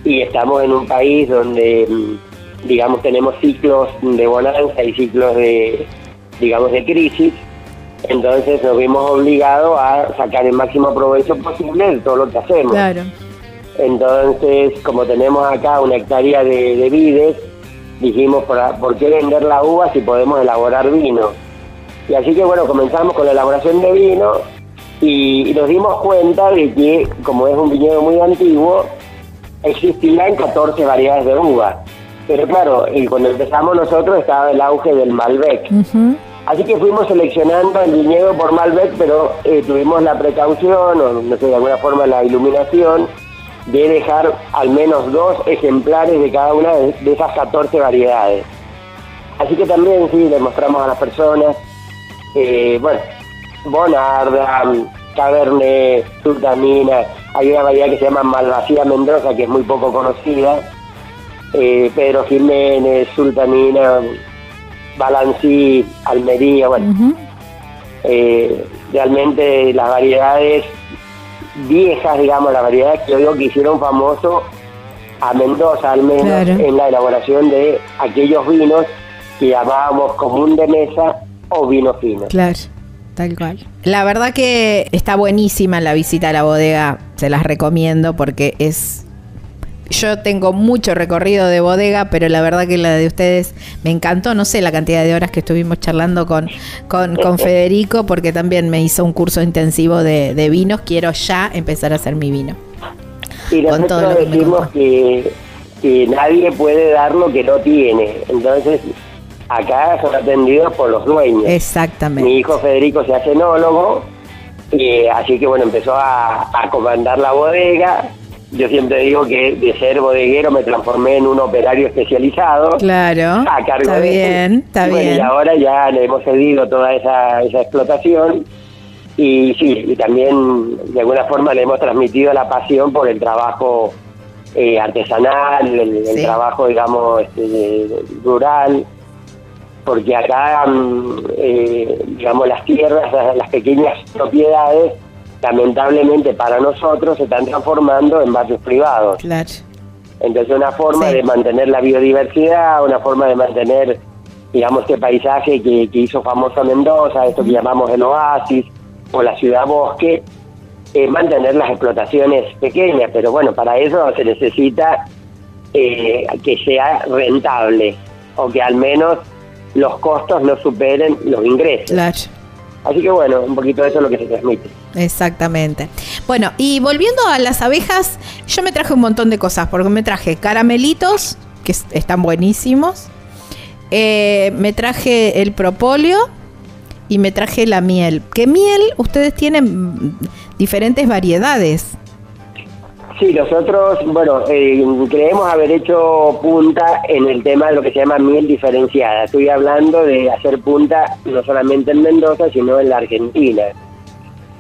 y estamos en un país donde, mm, digamos, tenemos ciclos de bonanza y ciclos de, digamos, de crisis. Entonces nos vimos obligados a sacar el máximo provecho posible de todo lo que hacemos. Claro. Entonces, como tenemos acá una hectárea de, de vides, dijimos, ¿por, ¿por qué vender la uva si podemos elaborar vino? Y así que bueno, comenzamos con la elaboración de vino y, y nos dimos cuenta de que, como es un viñedo muy antiguo, existían 14 variedades de uva. Pero claro, y cuando empezamos nosotros estaba el auge del Malbec. Así que fuimos seleccionando el viñedo por Malbec, pero eh, tuvimos la precaución, o no sé, de alguna forma la iluminación, de dejar al menos dos ejemplares de cada una de, esas 14 variedades. Así que también sí, le mostramos a las personas, eh, bueno, Bonarda, Cabernet, Sultamina, hay una variedad que se llama Malvasía Mendoza, que es muy poco conocida, eh, Pedro Jiménez, Sultamina, Balancí, Almería, bueno, eh, realmente las variedades viejas, digamos, las variedades que yo digo que hicieron famoso a Mendoza al menos Claro. en la elaboración de aquellos vinos que llamábamos común de mesa o vino fino. Claro, tal cual. La verdad que está buenísima la visita a la bodega, se las recomiendo porque es... Yo tengo mucho recorrido de bodega, pero la verdad que la de ustedes me encantó. No sé la cantidad de horas que estuvimos charlando con, con, con Federico, porque también me hizo un curso intensivo de, de vinos. Quiero ya empezar a hacer mi vino. Y Con todo lo que decimos que, que nadie puede dar lo que no tiene. Entonces, acá son atendidos por los dueños. Exactamente. Mi hijo Federico se hace enólogo, y, así que bueno, empezó a, a comandar la bodega. Yo siempre digo que de ser bodeguero me transformé en un operario especializado. Claro. a cargo Está de bien, está bueno, bien. Y ahora ya le hemos cedido toda esa, esa explotación y sí, y también de alguna forma le hemos transmitido la pasión por el trabajo eh, artesanal, el, trabajo, digamos, este, rural, porque acá, mm, eh, digamos, las tierras, las, las pequeñas propiedades, lamentablemente para nosotros se están transformando en barrios privados. Claro. Entonces una forma Sí. de mantener la biodiversidad, una forma de mantener, digamos, este paisaje que, que hizo famoso Mendoza, esto que llamamos el oasis o la ciudad bosque, es mantener las explotaciones pequeñas, pero bueno, para eso se necesita eh, que sea rentable o que al menos los costos no superen los ingresos. Claro. Así que bueno, un poquito de eso es lo que se transmite. Exactamente. Bueno, y volviendo a las abejas, yo me traje un montón de cosas, porque me traje caramelitos, que es- están buenísimos, eh, me traje el propóleo y me traje la miel. ¿Qué miel? Ustedes tienen diferentes variedades. Sí, nosotros, bueno, eh, creemos haber hecho punta en el tema de lo que se llama miel diferenciada. Estoy hablando de hacer punta no solamente en Mendoza, sino en la Argentina.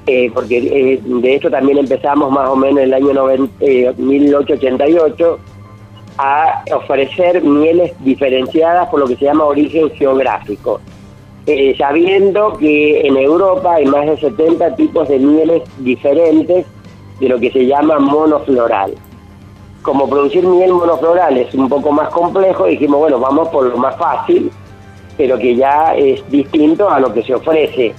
Eh, porque eh, de esto también empezamos más o menos en el año noven- eh, 1888 a ofrecer mieles diferenciadas por lo que se llama origen geográfico. Eh, sabiendo que en Europa hay más de 70 tipos de mieles diferentes de lo que se llama monofloral. Como producir miel monofloral es un poco más complejo, dijimos, bueno, vamos por lo más fácil, pero que ya es distinto a lo que se ofrece.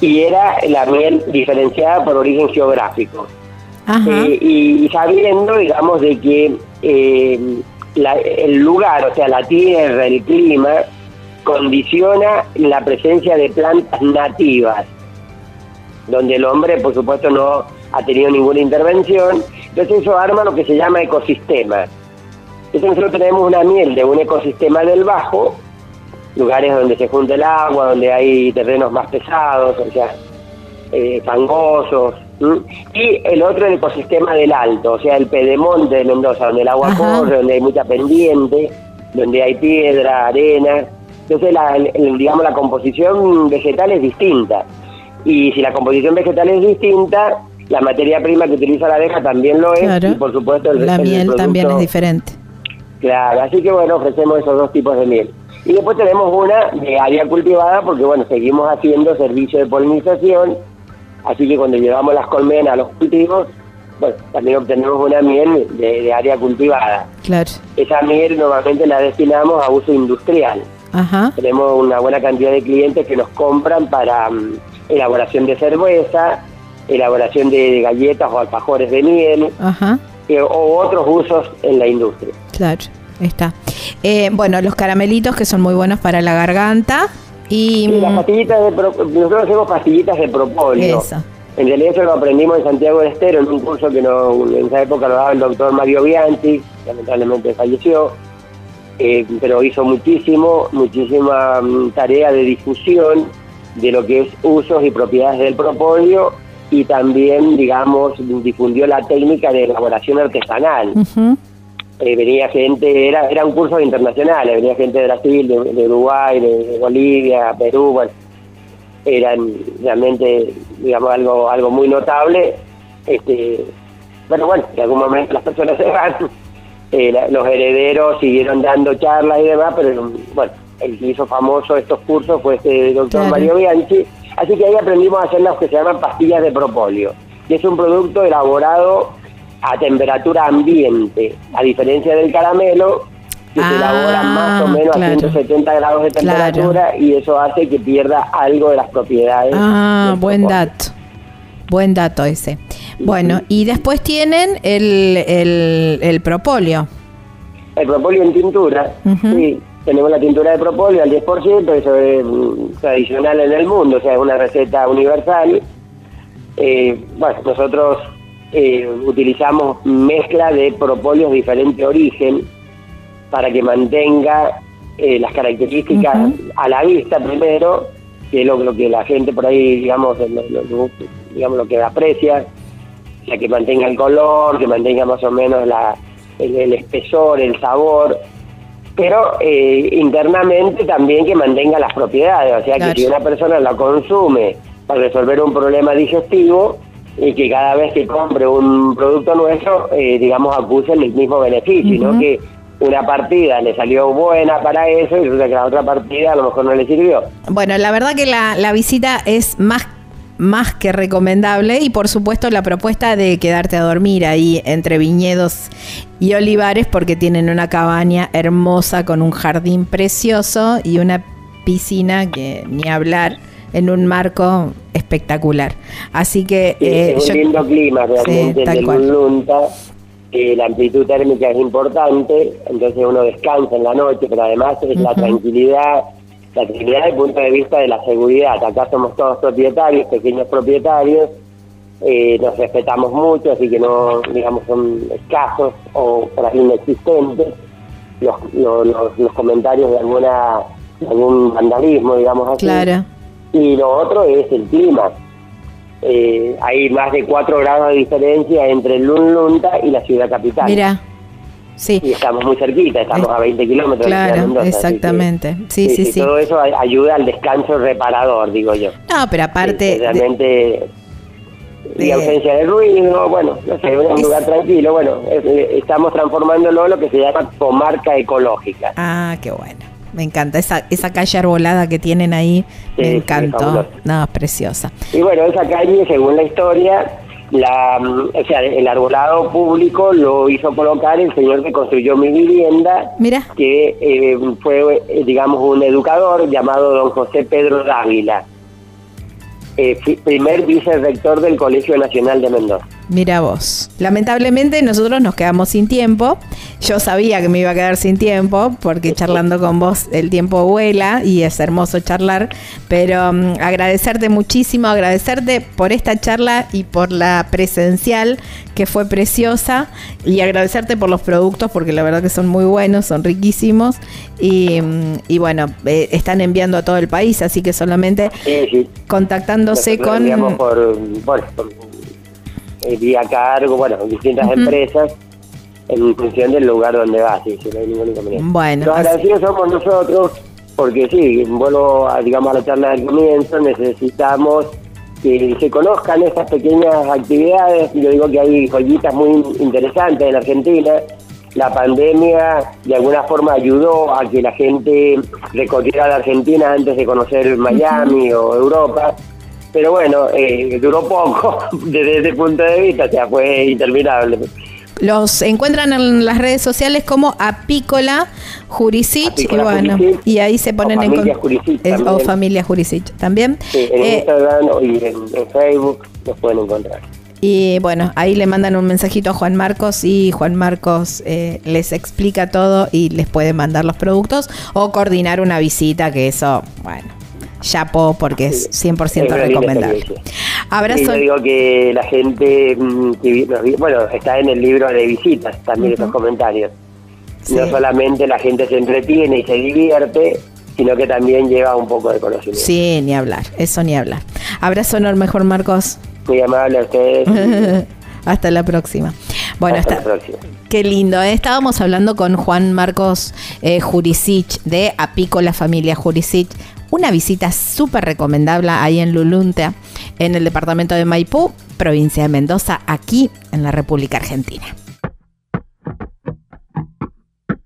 Y era la miel diferenciada por origen geográfico. Eh, y, y sabiendo, digamos, de que eh, la- el lugar, o sea, la tierra, el clima, condiciona la presencia de plantas nativas, donde el hombre, por supuesto, no ha tenido ninguna intervención. Entonces eso arma lo que se llama ecosistema. Entonces nosotros tenemos una miel de un ecosistema del bajo, lugares donde se junta el agua, donde hay terrenos más pesados, o sea, eh, fangosos. Y el otro el ecosistema del alto, o sea, el pedemonte de Mendoza, donde el agua Ajá. corre, donde hay mucha pendiente, donde hay piedra, arena. Entonces, la, el- digamos, la composición vegetal es distinta. Y si la composición vegetal es distinta, la materia prima que utiliza la abeja también lo es. Claro. Y por supuesto, el, la el miel también es diferente. Claro, así que bueno, ofrecemos esos dos tipos de miel. Y después tenemos una de área cultivada porque bueno, seguimos haciendo servicio de polinización, así que cuando llevamos las colmenas a los cultivos, bueno, también obtenemos una miel de, de área cultivada. Claro. Esa miel normalmente la destinamos a uso industrial. Ajá. Tenemos una buena cantidad de clientes que nos compran para mm, elaboración de cerveza, elaboración de galletas o alfajores de miel Ajá. eh, o otros usos en la industria. Claro. Está. Eh, bueno, los caramelitos que son muy buenos para la garganta. Y. Y las mm, pastillitas de pro- nosotros hacemos pastillitas de propóleo. Eso. En realidad eso lo aprendimos en Santiago del Estero, en un curso que no, en esa época lo daba el doctor Mario Bianchi, lamentablemente falleció, eh, pero hizo muchísimo, muchísima mm, tarea de difusión de lo que es usos y propiedades del propóleo y también, digamos, difundió la técnica de elaboración artesanal. ujú. Eh, venía gente, era, era un curso internacional, venía gente de Brasil, de, de Uruguay, de, de Bolivia, Perú, bueno, eran realmente, digamos, algo, algo muy notable. Este, pero bueno, en algún momento las personas se van, eh, la- los herederos siguieron dando charlas y demás, pero bueno, el que hizo famoso estos cursos fue este doctor Claro. Mario Bianchi, así que ahí aprendimos a hacer las que se llaman pastillas de propóleo, y es un producto elaborado a temperatura ambiente, a diferencia del caramelo, que Ah, se elabora más o menos claro. a 170 grados de Claro. temperatura y eso hace que pierda algo de las propiedades. Ah, buen propóleo. dato. Buen dato ese. Bueno, y después tienen el, el, el propóleo. El propóleo en tintura, sí. Tenemos la tintura de propóleo al 10%, eso es mm, tradicional en el mundo, o sea, es una receta universal. Eh, bueno, nosotros eh, utilizamos mezcla de propóleos de diferente origen para que mantenga eh, las características a la vista primero, que es lo, lo que la gente por ahí, digamos, lo, lo- lo- digamos, lo que aprecia, o sea, que mantenga el color, que mantenga más o menos la, el, el espesor, el sabor, pero eh, internamente también que mantenga las propiedades, o sea, Claro. que si una persona la consume para resolver un problema digestivo y que cada vez que compre un producto nuestro, eh, digamos, acusen el mismo beneficio, no que una partida le salió buena para eso y resulta que la otra partida a lo mejor no le sirvió. Bueno, la verdad que la, la visita es más, más que recomendable. Y por supuesto la propuesta de quedarte a dormir ahí entre viñedos y olivares porque tienen una cabaña hermosa con un jardín precioso y una piscina que ni hablar en un marco espectacular. Así que Sí, eh, es un yo- lindo clima realmente Sí, eh, la amplitud térmica es importante, entonces uno descansa en la noche, pero además es la tranquilidad, la tranquilidad desde el punto de vista de la seguridad. Acá somos todos propietarios, pequeños propietarios, eh, nos respetamos mucho, así que no, digamos, son escasos o ahí inexistentes los, los, los- los comentarios de alguna de algún vandalismo, digamos así. claro. Y lo otro es el clima. Eh, hay más de 4 grados de diferencia entre Lunlunta y la ciudad capital. Mira, sí. Y estamos muy cerquita, estamos Es- a 20 kilómetros ciudad de Claro, Mendoza, así que- exactamente. Sí, sí, sí. Todo eso ayuda al descanso reparador, digo yo. No, pero aparte... Sí, realmente... y de- ausencia de ruido, bueno, no sé, un lugar tranquilo, bueno, eh, estamos transformándolo en lo que se llama comarca ecológica. Ah, qué bueno. Me encanta esa, esa calle arbolada que tienen ahí. Sí, me sí, encantó. fabuloso. no, es preciosa. Y bueno, esa calle, según la historia, la, o sea, el arbolado público lo hizo colocar el señor que construyó mi vivienda, Mira, que eh, fue, eh, digamos, un educador llamado don José Pedro Dávila, eh, primer vicerrector del Colegio Nacional de Mendoza. Mira vos. Lamentablemente nosotros nos quedamos sin tiempo. Yo sabía que me iba a quedar sin tiempo porque charlando con vos el tiempo vuela y es hermoso charlar. Pero mm, agradecerte muchísimo, agradecerte por esta charla y por la presencial que fue preciosa y agradecerte por los productos porque la verdad que son muy buenos, son riquísimos y, mm, y bueno, eh, están enviando a todo el país, así que solamente Sí, sí. contactándose Nosotros con... por, bueno, por vía cargo, bueno, distintas empresas en función del lugar donde va, sí, sí, no hay ningún inconveniente. Bueno, Los así- agradecidos somos nosotros, porque sí, vuelvo a, digamos, a la charla del comienzo, necesitamos que se conozcan estas pequeñas actividades. Yo digo que hay joyitas muy interesantes en Argentina. La pandemia de alguna forma ayudó a que la gente recorriera la Argentina antes de conocer Miami o Europa. Pero bueno, eh, duró poco desde ese punto de vista, o sea, fue interminable. Los encuentran en las redes sociales como Apícola Jurisic Apícola y bueno, Jurisic, y ahí se ponen o en Familia Jurisic es- o familia Jurisic también. Sí, en Eh, Instagram y en, en Facebook los pueden encontrar. y bueno, ahí le mandan un mensajito a Juan Marcos y Juan Marcos eh, les explica todo y les puede mandar los productos o coordinar una visita, que eso, bueno, chapo porque es 100% Es una linda recomendable. Abrazo. Y yo digo que la gente, mm, que bueno, está en el libro de visitas también esos comentarios. Sí. No solamente la gente se entretiene y se divierte, sino que también lleva un poco de conocimiento. Sí, ni hablar, eso ni hablar. Abrazo enorme, Juan Marcos. Muy amable a ustedes. Hasta la próxima. Bueno, Hasta hasta, la próxima. Qué lindo, ¿eh? estábamos hablando con Juan Marcos eh, Jurisic de Apícola Familia Jurisic. Una visita súper recomendable ahí en Luluntea, en el departamento de Maipú, provincia de Mendoza, aquí en la República Argentina.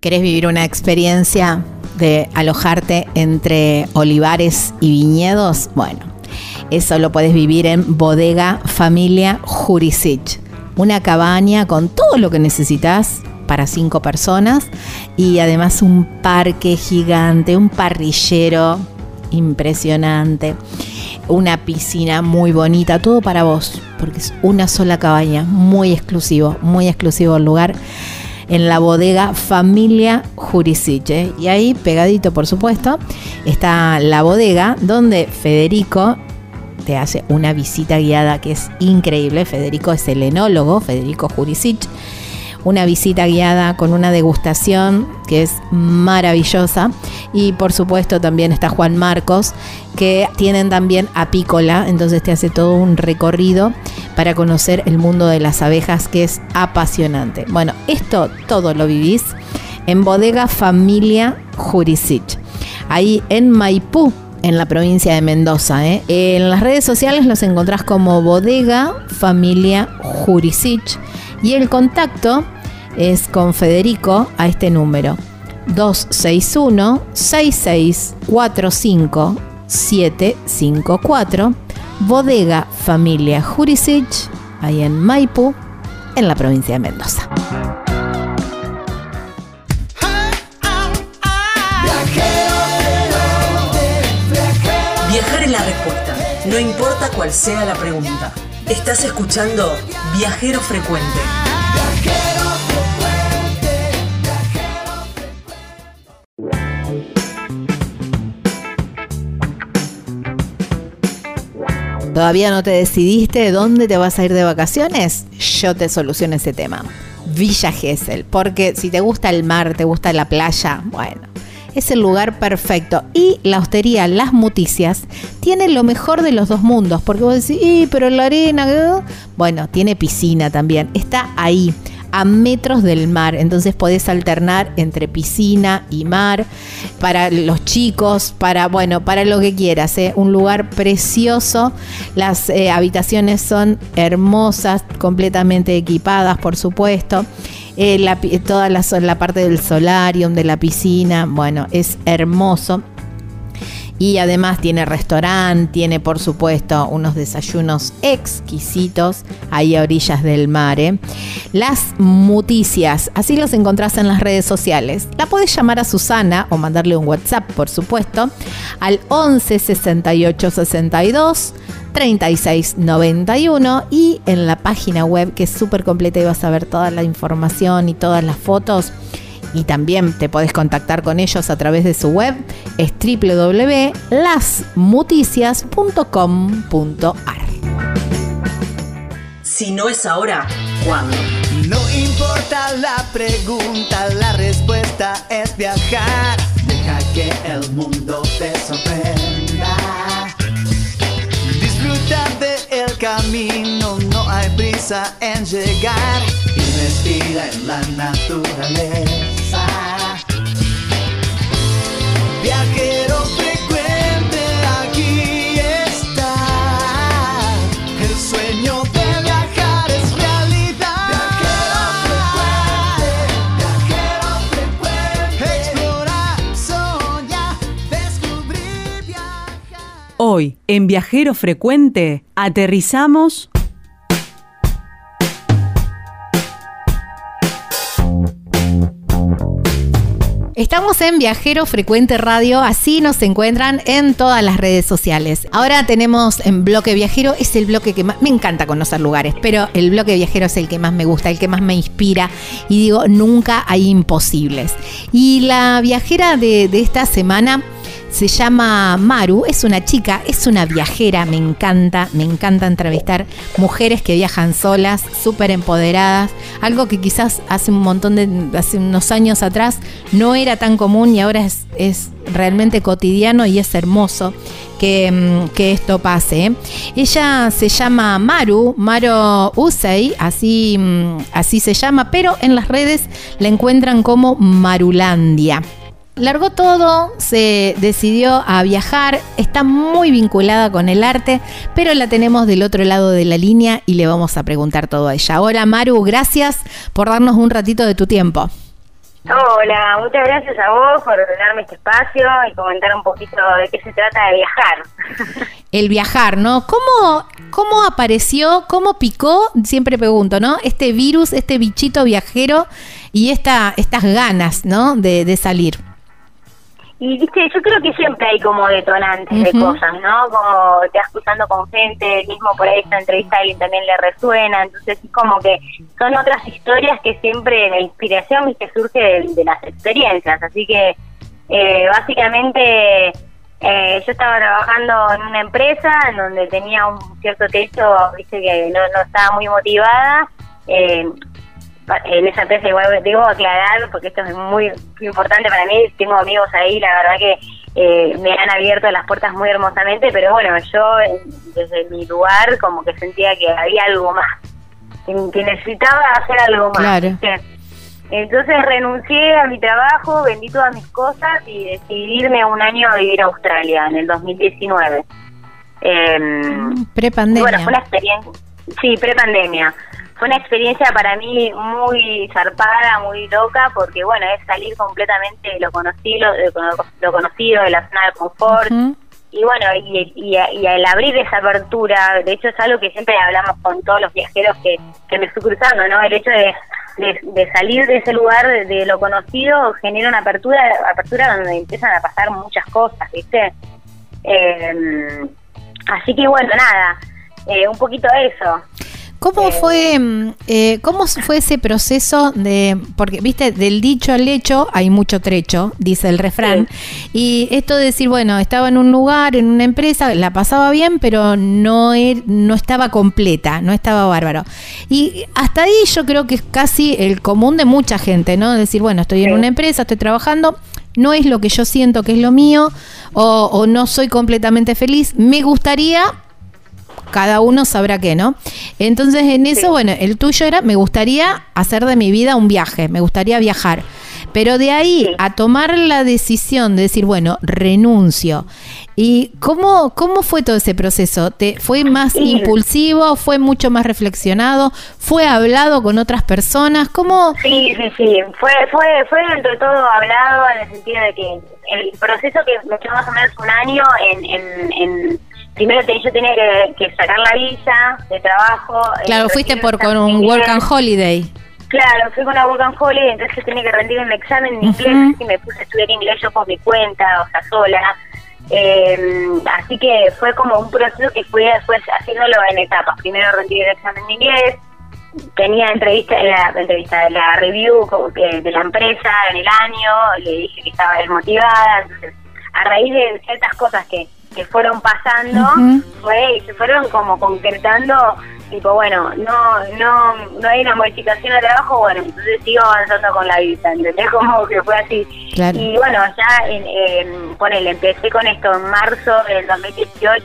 ¿Querés vivir una experiencia de alojarte entre olivares y viñedos? Bueno, eso lo puedes vivir en Bodega Familia Jurisic. Una cabaña con todo lo que necesitas para cinco personas y además un parque gigante, un parrillero impresionante, una piscina muy bonita, todo para vos, porque es una sola cabaña, muy exclusivo, muy exclusivo el lugar en la bodega Familia Jurisic. ¿eh? Y ahí, pegadito por supuesto, está la bodega donde Federico te hace una visita guiada que es increíble. Federico es el enólogo, Federico Jurisic. Una visita guiada con una degustación que es maravillosa. Y por supuesto también está Juan Marcos, que tienen también apícola, entonces te hace todo un recorrido para conocer el mundo de las abejas que es apasionante. Bueno, esto todo lo vivís en Bodega Familia Jurisic. Ahí en Maipú, en la provincia de Mendoza. ¿eh? En las redes sociales los encontrás como Bodega Familia Jurisic y el contacto es con Federico a este número 261 6645 754 Bodega Familia Jurisic ahí en Maipú en la provincia de Mendoza. Viajar es la respuesta, no importa cuál sea la pregunta. Estás escuchando Viajero Frecuente. ¿Todavía no te decidiste dónde te vas a ir de vacaciones? Yo te soluciono ese tema. Villa Gesell, porque si te gusta el mar, te gusta la playa, bueno, es el lugar perfecto. Y la hostería Las Muticias tiene lo mejor de los dos mundos, porque vos decís, "Y, pero la arena, ¿qué?". bueno, tiene piscina también, está ahí a metros del mar, entonces podés alternar entre piscina y mar para los chicos, para bueno, para lo que quieras, ¿eh? un lugar precioso, las eh, habitaciones son hermosas, completamente equipadas, por supuesto. Eh, la toda la parte del solarium, de la piscina, bueno, es hermoso. Y además tiene restaurante, tiene por supuesto unos desayunos exquisitos ahí a orillas del mar. ¿eh? Las muticias, así los encontrás en las redes sociales. La podés llamar a Susana o mandarle un WhatsApp, por supuesto, al 11 68 62 36 91 y en la página web que es súper completa y vas a ver toda la información y todas las fotos y también te podés contactar con ellos a través de su web, es www.lasmuticias.com.ar. Si no es ahora, ¿cuándo? No importa la pregunta, la respuesta es viajar. Deja que el mundo te sorprenda. Camino, no hay prisa en llegar. Y respira en la naturaleza. Viajero Hoy en Viajero Frecuente, aterrizamos Estamos en Viajero Frecuente Radio, así nos encuentran en todas las redes sociales. Ahora tenemos en Bloque Viajero, es el bloque que más me encanta conocer lugares, pero el Bloque Viajero es el que más me gusta, el que más me inspira y digo, nunca hay imposibles. Y la viajera de, de esta semana se llama Maru, es una chica, es una viajera, me encanta, me encanta entrevistar mujeres que viajan solas, súper empoderadas, algo que quizás hace un montón de, hace unos años atrás no era tan común y ahora es, es realmente cotidiano y es hermoso que, mm, que esto pase. ¿eh? Ella se llama Maru, Maru Usei, así, mm, así se llama, pero en las redes la encuentran como Marulandia largó todo, se decidió a viajar, está muy vinculada con el arte, pero la tenemos del otro lado de la línea y le vamos a preguntar todo a ella. Hola Maru, gracias por darnos un ratito de tu tiempo. Hola, muchas gracias a vos por darme este espacio y comentar un poquito de qué se trata de viajar. El viajar, ¿no? ¿Cómo, cómo apareció, cómo picó, siempre pregunto, ¿no? Este virus, este bichito viajero y esta, estas ganas, ¿no? De, de salir. Y viste, yo creo que siempre hay como detonantes de cosas, ¿no? Como te vas cruzando con gente, mismo por ahí esta entrevista a alguien también le resuena, entonces es como que son otras historias que siempre la inspiración, viste, surge de, las experiencias, así que eh, básicamente eh, yo estaba trabajando en una empresa en donde tenía un cierto techo, viste, que no, no estaba muy motivada, eh, en esa empresa igual digo aclarar porque esto es muy, importante para mí tengo amigos ahí la verdad que eh, me han abierto las puertas muy hermosamente pero bueno yo desde mi lugar como que sentía que había algo más que, necesitaba hacer algo más entonces renuncié a mi trabajo vendí todas mis cosas y decidí irme un año a vivir a Australia en el 2019 eh, em, prepandemia. bueno fue una experiencia sí prepandemia fue una experiencia para mí muy zarpada, muy loca, porque bueno, es salir completamente de lo conocido, de lo conocido, de la zona de confort. Y bueno, y, y, y, al abrir esa apertura, de hecho es algo que siempre hablamos con todos los viajeros que, que me estoy cruzando, ¿no? El hecho de, de, salir de ese lugar, de, lo conocido, genera una apertura, apertura donde empiezan a pasar muchas cosas, ¿viste? Eh, así que bueno, nada, eh, un poquito eso. ¿Cómo eh, fue, mm, eh, cómo fue ese proceso de, porque viste, del dicho al hecho hay mucho trecho, dice el refrán, y esto de decir, bueno, estaba en un lugar, en una empresa, la pasaba bien, pero no, er, no estaba completa, no estaba bárbaro. Y hasta ahí yo creo que es casi el común de mucha gente, ¿no? Decir, bueno, estoy en una empresa, estoy trabajando, no es lo que yo siento que es lo mío, o, o no soy completamente feliz, me gustaría cada uno sabrá qué, ¿no? Entonces en eso, bueno, el tuyo era, me gustaría hacer de mi vida un viaje, me gustaría viajar. Pero de ahí a tomar la decisión de decir, bueno, renuncio. ¿Y cómo, cómo fue todo ese proceso? ¿Te, ¿Fue más impulsivo? ¿Fue mucho más reflexionado? ¿Fue hablado con otras personas? ¿Cómo? Sí, sí, sí. Fue, fue, fue entre todo hablado en el sentido de que el proceso que me quedó más o menos un año en, en primero yo tenía que, sacar la visa de trabajo. Eh, claro, fuiste por con un Work and Holiday. Claro, fui con una Work and Holiday, entonces tenía que rendir un examen en inglés y me puse a estudiar inglés yo por mi cuenta, o sea, sola. Em, así que fue como un proceso que fui después haciéndolo en etapas. Primero rendí el examen en inglés, tenía entrevista, la entrevista, la review de la empresa en el año, le dije que estaba desmotivada, entonces a raíz de ciertas cosas que que fueron pasando fue y se fueron como concretando tipo bueno no no no hay una modificación de trabajo bueno entonces sigo avanzando con la visa ¿entendés? como que fue así. Y bueno ya en, en ponele empecé con esto en marzo del 2018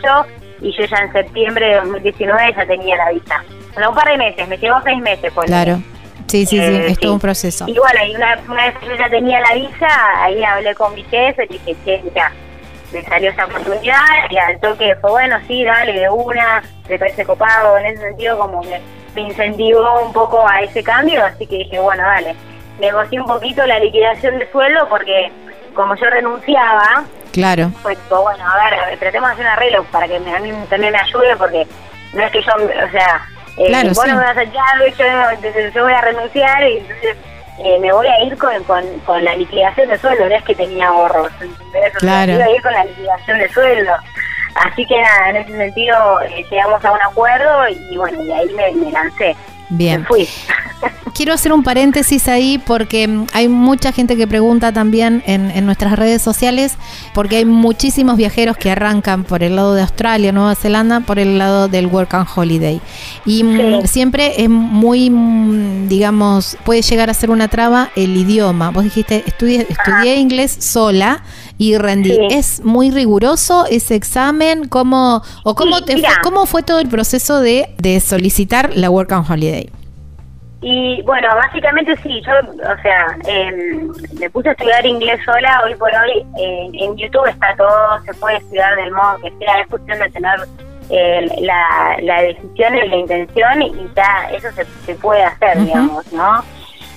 y yo ya en septiembre de 2019 ya tenía la visa. O sea un par de meses me llevó seis meses por claro. Sí, sí, sí, eh, es todo un proceso. Y bueno, y una, una vez que yo ya tenía la visa, ahí hablé con mi jefe y dije, che, ya, me salió esa oportunidad y al toque fue bueno, sí, dale, de una, me parece copado, en ese sentido como que me incentivó un poco a ese cambio, así que dije, bueno, dale, negocié un poquito la liquidación de sueldo porque como yo renunciaba, Claro. Tipo, bueno, a ver, a ver, tratemos de hacer un arreglo para que me- a mí también me ayude, porque no es que yo, o sea, eh, Claro, vos sí. no me vas a echar, yo- yo voy a renunciar y entonces eh, me voy a ir con, con, con la liquidación de sueldo, no es que tenía ahorros, ¿entendés? O sea, Claro. iba a ir con la liquidación de sueldo. Así que nada, en ese sentido eh, llegamos a un acuerdo y bueno, y ahí me, me lancé. Bien. Me fui. Quiero hacer un paréntesis ahí porque mm, hay mucha gente que pregunta también en, en nuestras redes sociales, porque hay muchísimos viajeros que arrancan por el lado de Australia, Nueva Zelanda, por el lado del Work and Holiday. Y mm, Sí. siempre es muy, mm, digamos, puede llegar a ser una traba el idioma. Vos dijiste, estudié, estudié inglés sola y rendí. Sí. ¿Es muy riguroso ese examen? ¿Cómo, o cómo, Sí, te fue, cómo fue todo el proceso de, de solicitar la Work and Holiday? Y bueno, básicamente sí, yo, o sea, em, me puse a estudiar inglés sola, hoy por hoy eh, en YouTube está todo, se puede estudiar del modo que sea, es cuestión de tener eh, la, la decisión y la intención y ya eso se, se puede hacer, digamos, ¿no?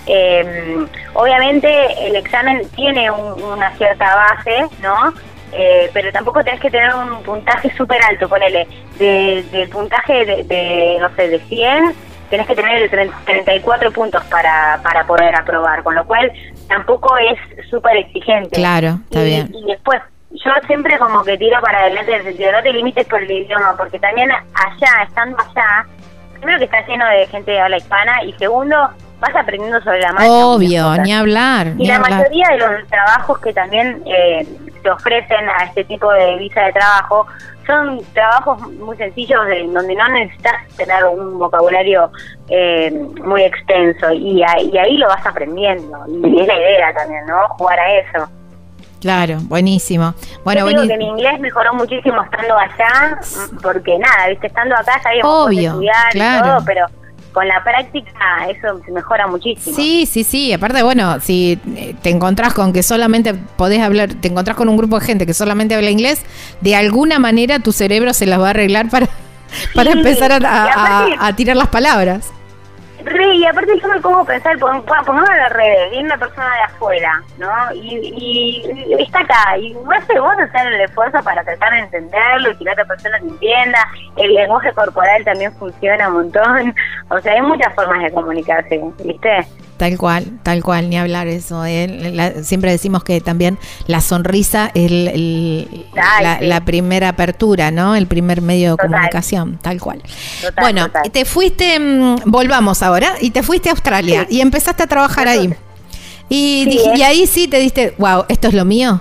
Em, obviamente el examen tiene un- una cierta base, ¿no? Eh, pero tampoco tenés que tener un puntaje súper alto, ponele, de, del puntaje de, de, no sé, de 100, tenés que tener el tre- 34 puntos para, para poder aprobar, con lo cual tampoco es súper exigente. Claro, está y, bien. Y después, yo siempre como que tiro para adelante en el sentido, no te limites por el idioma, porque también allá, estando allá, primero que está lleno de gente de habla hispana y segundo, vas aprendiendo sobre la marcha. Obvio, ni hablar, Y ni la hablar. mayoría de los trabajos que también eh, te ofrecen a este tipo de visa de trabajo son trabajos muy sencillos de, en donde no necesitas tener un vocabulario eh, muy extenso y, ahí- y ahí lo vas aprendiendo. Y es la idea también, ¿no? Jugar a eso. Claro, buenísimo. Bueno, Yo digo que mi inglés mejoró muchísimo estando allá, porque nada, viste, estando acá sabíamos Obvio, estudiar claro. y todo, pero con la práctica eso se mejora muchísimo. Sí, sí, sí. Aparte, bueno, si eh, te encontrás con que solamente podés hablar, te encontrás con un grupo de gente que solamente habla inglés, de alguna manera tu cerebro se las va a arreglar para, para Sí, empezar a- a tirar las palabras. Re, y aparte yo me pongo pensar, pon- pon- pongámoslo al revés, viene una persona de afuera, ¿no? Y, y está acá, y no sé, vos hacer el esfuerzo para tratar de entenderlo y que la otra persona te entienda, el lenguaje corporal también funciona un montón, o sea, hay muchas formas de comunicarse, ¿viste? Tal cual, tal cual, ni hablar eso. eh. La- siempre decimos que también la sonrisa es el- el- Ay, la, sí. la primera apertura, ¿no? El primer medio de Total. comunicación, tal cual. Total, bueno, total. te fuiste, mm, volvamos ahora, y te fuiste a Australia Sí. y empezaste a trabajar ahí. Y, Sí, dij- ¿eh? y ahí sí te diste, wow, esto es lo mío.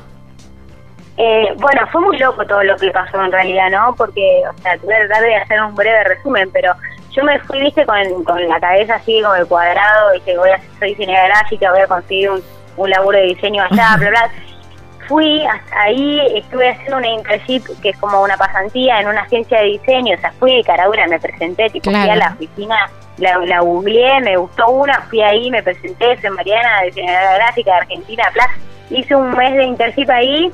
Eh, bueno, fue muy loco todo lo que pasó en realidad, ¿no? Porque, o sea, voy a tratar de hacer un breve resumen, pero yo me fui, viste, con, con la cabeza así como el cuadrado, dije, voy a soy diseñadora gráfica, voy a conseguir un, un laburo de diseño allá, bla, bla. Fui hasta ahí, estuve haciendo una internship que es como una pasantía en una agencia de diseño, o sea, fui de Carabura, me presenté, tipo, fui Claro. a la oficina, la, la googleé, me gustó una, fui ahí, me presenté, soy Mariana, diseñadora gráfica de Argentina, bla. Hice un mes de internship ahí,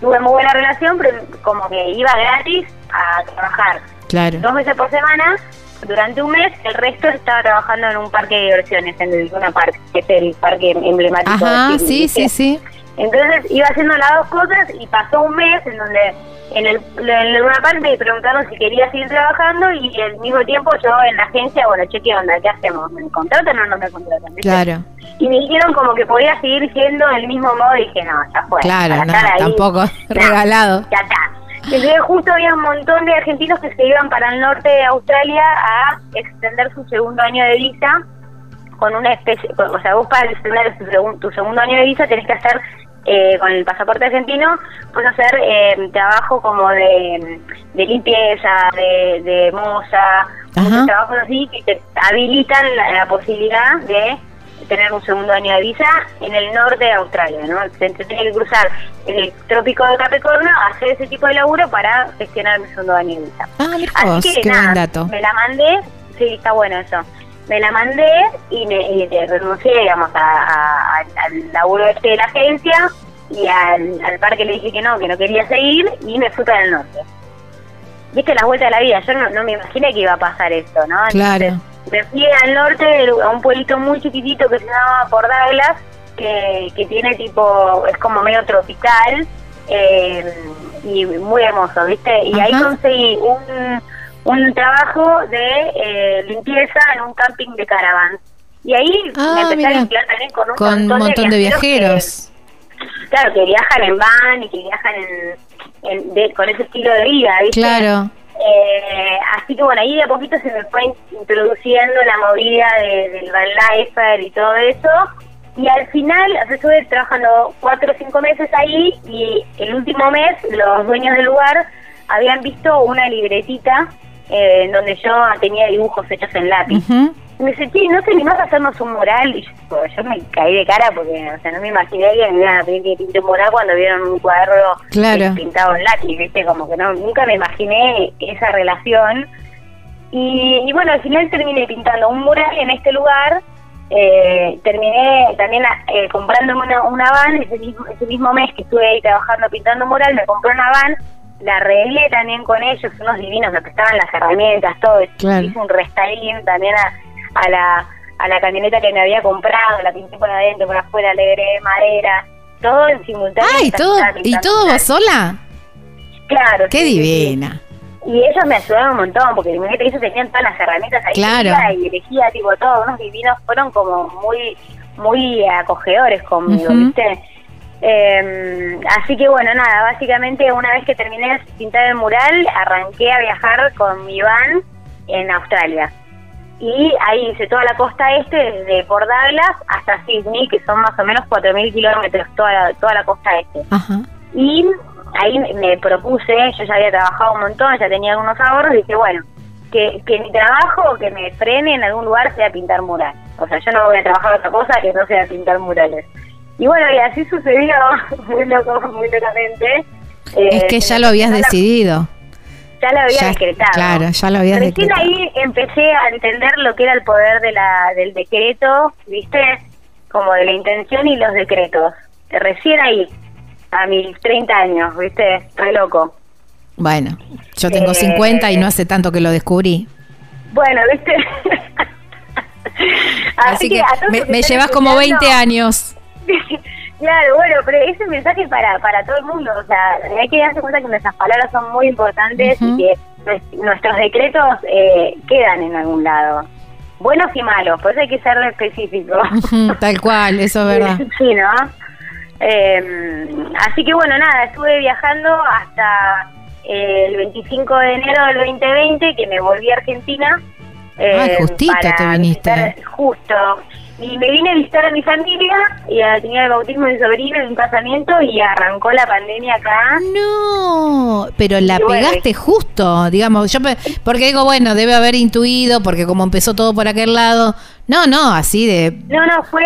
tuve muy buena relación, pero como que iba gratis a trabajar Claro. dos veces por semana durante un mes, el resto estaba trabajando en un parque de diversiones, en el Luna Park, que es el parque emblemático Ajá, de sí, sí, sí. Entonces iba haciendo las dos cosas y pasó un mes en donde en el, en Luna Park me preguntaron si quería seguir trabajando y al mismo tiempo yo en la agencia, bueno, che, ¿qué onda? ¿Qué hacemos? ¿Me contratan o no me contratan? Claro, Y me dijeron como que podía seguir siendo del mismo modo y dije, no, ya fue. claro, no, ahí, tampoco no, regalado. ya está. Entonces justo había un montón de argentinos que se iban para el norte de Australia a extender su segundo año de visa con una especie, o sea, vos para extender tu, segun- tu segundo año de visa tenés que hacer eh, con el pasaporte argentino, puedes hacer eh, trabajo como de, de limpieza, de, de moza, muchos trabajos así que te habilitan la, la posibilidad de tener un segundo año de visa en el norte de Australia, ¿no? Se tiene que cruzar el trópico de Capricornio, hacer ese tipo de laburo para gestionar mi segundo año de visa. Ah, vos, Así que qué nada, buen dato. me la mandé, sí, está bueno eso. Me la mandé y, me, y renuncié, digamos, a, a- al- laburo este de la agencia y al, al parque le dije que no, que no quería seguir y me fui para el norte. Viste la vuelta de la vida, yo no, no me imaginé que iba a pasar esto, ¿no? Claro. Me fui al norte, a un pueblito muy chiquitito que se llama Por Douglas, que, que tiene tipo, es como medio tropical, eh, y muy hermoso, ¿viste? Y ahí conseguí un, un trabajo de eh, limpieza en un camping de caravans. Y ahí Ah, me empecé mira. a limpiar también con un Con un montón de que- viajeros. claro, que viajan en van y que viajan en, en- de- con ese estilo de vida, ¿viste? Claro. Eh, así que bueno, ahí de a poquito se me fue in- introduciendo la movida de- del van y todo eso. Y al final, o sea, estuve trabajando cuatro o cinco meses ahí y el último mes los dueños del lugar habían visto una libretita eh, donde yo tenía dibujos hechos en lápiz. Me dice, che, ¿no te animás a hacernos un mural? Y yo, yo me caí de cara porque, o sea, no me imaginé que me iban a pedir que pinte un mural cuando vieron un cuadro Claro. eh, pintado en lápiz, ¿viste? Como que no, nunca me imaginé esa relación. Y, y bueno, al final terminé pintando un mural en este lugar. Eh, terminé también eh, comprándome una, una van ese mismo, ese mismo mes que estuve ahí trabajando pintando un mural, me compré una van, la arreglé también con ellos, unos divinos, me prestaban las herramientas, todo, Claro. hice un restyling también a, a la a la camioneta que me había comprado, la pinté por adentro, por afuera, le agregué madera, todo en simultáneo. Ay, mientras todo, ¿y todo vos sola? Claro. Qué sí, divina. Y ellos me ayudaron un montón, porque imagínate que ellos tenían todas las herramientas ahí Claro. y elegía tipo todos unos divinos, fueron como muy muy acogedores conmigo. ¿viste? Eh, así que bueno, nada, básicamente una vez que terminé de pintar el mural, arranqué a viajar con mi van en Australia. Y ahí hice toda la costa este, desde Port Douglas hasta Sydney, que son más o menos 4.000 kilómetros, toda la, toda la costa este. Ajá. Y ahí me- propuse, yo ya había trabajado un montón, ya tenía algunos ahorros, y dije, bueno, que, que mi trabajo, que me frene en algún lugar, sea pintar mural. O sea, yo no voy a trabajar otra cosa que no sea pintar murales. Y bueno, y así sucedió, muy loco, muy locamente. Eh, Es que se ya lo habías la- decidido. Ya lo había Ya- decretado. claro, ya lo habías Recién decretado. ahí empecé a entender lo que era el poder de la, del decreto, ¿viste? Como de la intención y los decretos. Recién ahí, a mis 30 años, ¿viste? Re loco. Bueno, yo tengo Eh, 50 y no hace tanto que lo descubrí. Bueno, ¿viste? Así que me, me llevas como escuchando- 20 años. Claro, bueno, pero ese mensaje para para todo el mundo, o sea, hay que darse cuenta que nuestras palabras son muy importantes y que nues- nuestros decretos eh, quedan en algún lado, buenos y malos, por eso hay que ser específico. Tal cual, eso es verdad. Sí, ¿no? Eh, así que bueno, nada, estuve viajando hasta eh, el 25 de enero del 2020, que me volví a Argentina. eh, Ah, justito para te viniste. justo. Y me vine a visitar a mi familia, y a- tenía el bautismo de mi sobrino y un casamiento, y arrancó la pandemia acá. No, pero la Y bueno, pegaste justo, digamos, yo porque digo, bueno, debe haber intuido porque como empezó todo por aquel lado. No, no, así de No, no, fue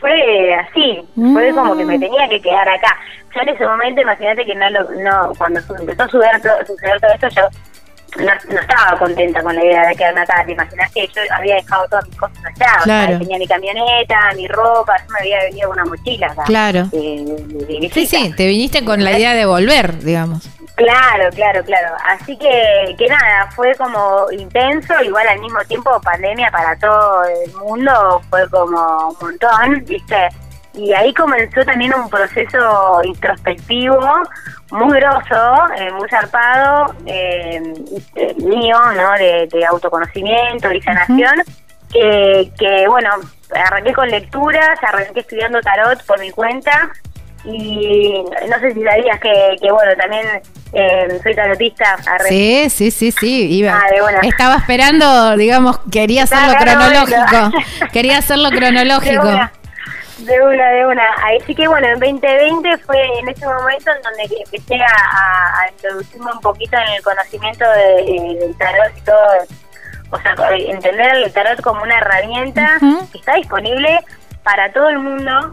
fue así, fue Mm. como que me tenía que quedar acá. Yo en ese momento, imagínate que no, lo, no cuando empezó a suceder todo, suceder todo esto, yo no, no estaba contenta con la idea de quedarme acá. Te imaginas que yo había dejado todas mis cosas allá, o sea, Claro. tenía mi camioneta, mi ropa, yo me había venido con una mochila acá. Claro. eh, Sí, sí, te viniste con la idea de volver, digamos. Claro, claro, claro. Así que, que nada, fue como intenso, igual al mismo tiempo pandemia para todo el mundo, fue como un montón, ¿viste? Y ahí comenzó también un proceso introspectivo muy grosso, eh, muy zarpado, eh, eh, mío, ¿no? De, de autoconocimiento y sanación, que, que, bueno, arranqué con lecturas, arranqué estudiando tarot por mi cuenta, y no sé si sabías que, que bueno, también eh, soy tarotista. arre- Sí, sí, sí, sí. Iba. Ah. Estaba esperando, digamos, quería hacerlo cronológico. Quería hacerlo cronológico. De una, de una. Así que bueno, en 2020 fue en ese momento en donde empecé a, a- a introducirme un poquito en el conocimiento de- de- del tarot y todo. O sea, entender el tarot como una herramienta que está disponible para todo el mundo.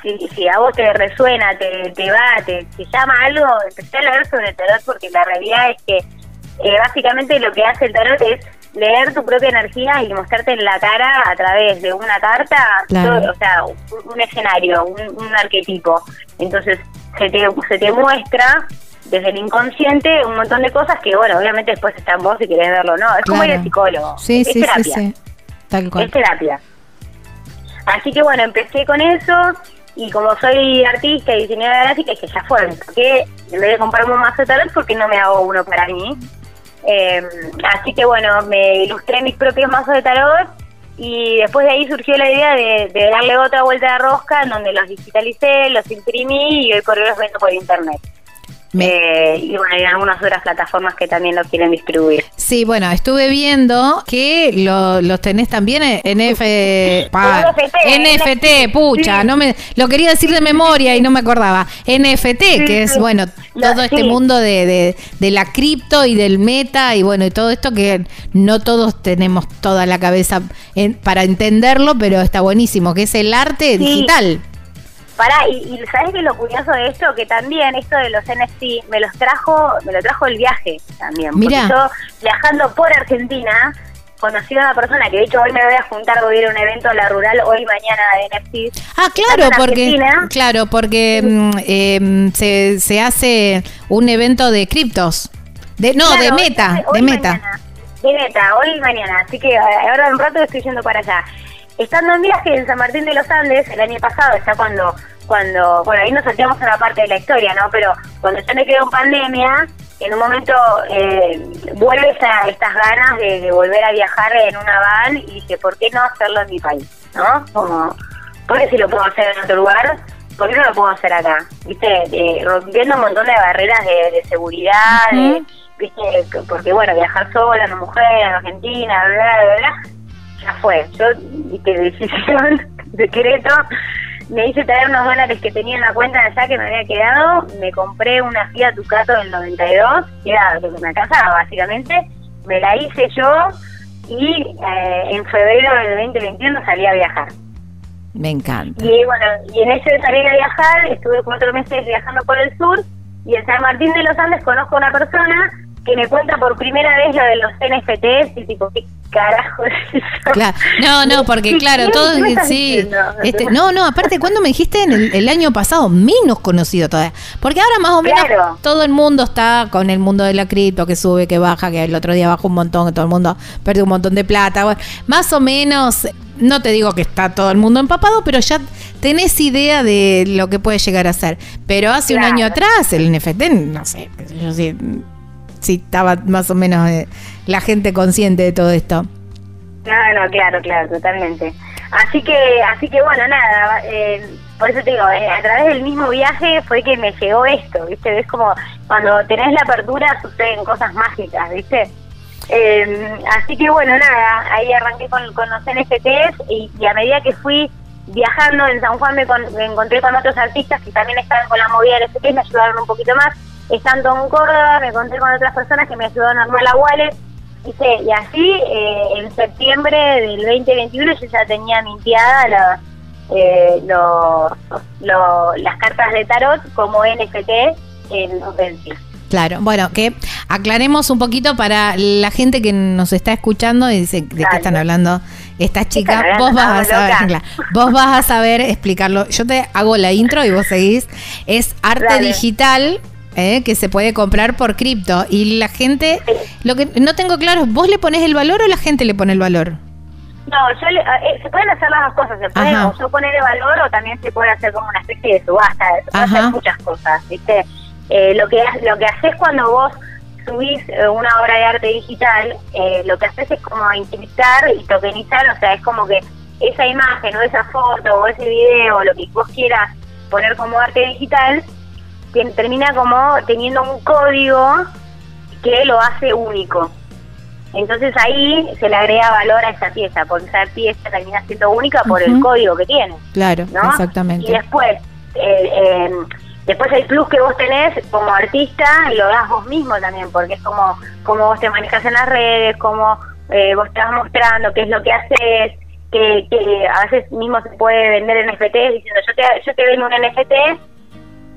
Si, si a vos te resuena, te, te va, te, te llama algo, empecé a leer sobre el tarot porque la realidad es que eh, básicamente lo que hace el tarot es leer tu propia energía y mostrarte en la cara a través de una carta, Claro. todo- o sea, un, un escenario, un, un arquetipo. Entonces se te, se te muestra desde el inconsciente un montón de cosas que, bueno, obviamente después está en vos si querés verlo, ¿no? Es como ir al psicólogo. Sí, es sí, sí, terapia sí. Tal cual. es terapia. Así que bueno, empecé con eso Y como soy artista y diseñadora gráfica, que ya fue, porque en vez de comprarme un mazo de tarot, porque no me hago uno para mí? Eh, así que bueno, me ilustré mis propios mazos de tarot y después de ahí surgió la idea de, de darle otra vuelta de rosca en donde los digitalicé, los imprimí y hoy por hoy los vendo por internet. Me- Eh, y bueno, hay algunas otras plataformas que también lo quieren distribuir. Sí, bueno, estuve viendo que lo- los tenés también en F, pa- NFT, NFT, pucha, sí. no me lo quería decir de memoria y no me acordaba. NFT, que es sí. bueno, Lo- todo este sí. mundo de, de, de la cripto y del meta y bueno, y todo esto que no todos tenemos toda la cabeza en- para entenderlo, pero está buenísimo, que es el arte digital. Pará, y, y ¿sabes qué lo curioso de esto? Que también esto de los NFT me los trajo, me lo trajo el viaje también. Mirá. Porque yo viajando por Argentina conocí a una persona que de hecho hoy me voy a juntar voy a ir a un evento en la rural hoy y mañana de NFT. Ah, claro, porque Argentina. claro, porque mm, eh, se, se hace un evento de criptos. De, no, Claro, de meta, hoy de meta. mañana. De meta, hoy y mañana. Así que eh, ahora un rato estoy yendo para allá. Estando en viaje en San Martín de los Andes el año pasado, ya cuando, cuando, bueno, ahí nos salteamos una parte de la historia, ¿no? Pero cuando ya me quedo en pandemia, en un momento eh, vuelve esa- estas ganas de, de volver a viajar en una van y dije, ¿por qué no hacerlo en mi país? ¿No? Como, ¿por qué si lo puedo hacer en otro lugar? ¿Por qué no lo puedo hacer acá? ¿Viste? Eh, rompiendo un montón de barreras de, de seguridad, de. ¿viste? Que- Porque, bueno, viajar sola, una mujer en Argentina, bla, bla, bla, ya fue. Yo, viste, decisión, decreto, me hice traer unos dólares que tenía en la cuenta de allá que me había quedado, me compré una Fiat Ducato del 92, que era lo que me alcanzaba, básicamente, me la hice yo y eh, en febrero del 2021 salí a viajar. Me encanta. Y bueno, y en ese salir a viajar, estuve cuatro meses viajando por el sur y en San Martín de los Andes conozco a una persona que me cuenta por primera vez lo de los NFTs y tipo, ¿qué carajo es eso? Claro. No, no, porque ¿Qué- claro, qué- todo qué me estás sí. diciendo? Este, no, no, aparte cuando me dijiste en el, el año pasado, menos conocido todavía. Porque ahora más o menos Claro. todo el mundo está con el mundo de la cripto, que sube, que baja, que el otro día bajó un montón, que todo el mundo perdió un montón de plata. Bueno, más o menos, no te digo que está todo el mundo empapado, pero ya tenés idea de lo que puede llegar a ser. Pero hace un año atrás, el NFT, no sé yo sí, sí estaba más o menos eh, la gente consciente de todo esto. No, no, claro, claro, totalmente. Así que, así que bueno, nada, eh, por eso te digo, eh, a través del mismo viaje fue que me llegó esto, ¿viste? Es como cuando tenés la apertura suceden cosas mágicas, ¿viste? Eh, así que bueno, nada, ahí arranqué con, con los NFTs y, y a medida que fui viajando en San Juan me, con- me encontré con otros artistas que también estaban con la movida de NFTs, me ayudaron un poquito más. Estando en Córdoba me encontré con otras personas que me ayudaron a armar la wallet. Y así, eh, en septiembre del 2021 yo ya tenía mintiada la- eh, lo- lo- las cartas de tarot como NFT en OpenSea. Claro, bueno, que aclaremos un poquito para la gente que nos está escuchando y dice de qué están hablando estas chicas. Vos vas a saber, claro, vos vas a saber explicarlo. Yo te hago la intro y vos seguís. Es arte Dale. digital. Eh, que se puede comprar por cripto. Y la gente lo que no tengo claro vos le pones el valor o la gente le pone el valor No, yo le- eh, se pueden hacer las dos cosas, se puede Ajá. o yo poner el valor o también se puede hacer como una especie de subasta, se puede hacer muchas cosas, ¿viste? Eh, lo que lo que haces cuando vos subís eh, una obra de arte digital, eh, lo que haces es como encriptar y tokenizar, o sea, es como que esa imagen o esa foto o ese video o lo que vos quieras poner como arte digital, termina como teniendo un código que lo hace único. Entonces ahí se le agrega valor a esa pieza, porque esa pieza termina siendo única por el código que tiene, claro ¿no? exactamente Y después, eh, eh, después el plus que vos tenés como artista lo das vos mismo también, porque es como, como vos te manejas en las redes, como eh, vos vas mostrando qué es lo que haces, que, que a veces mismo se puede vender NFTs diciendo yo te, yo te vendo un NFT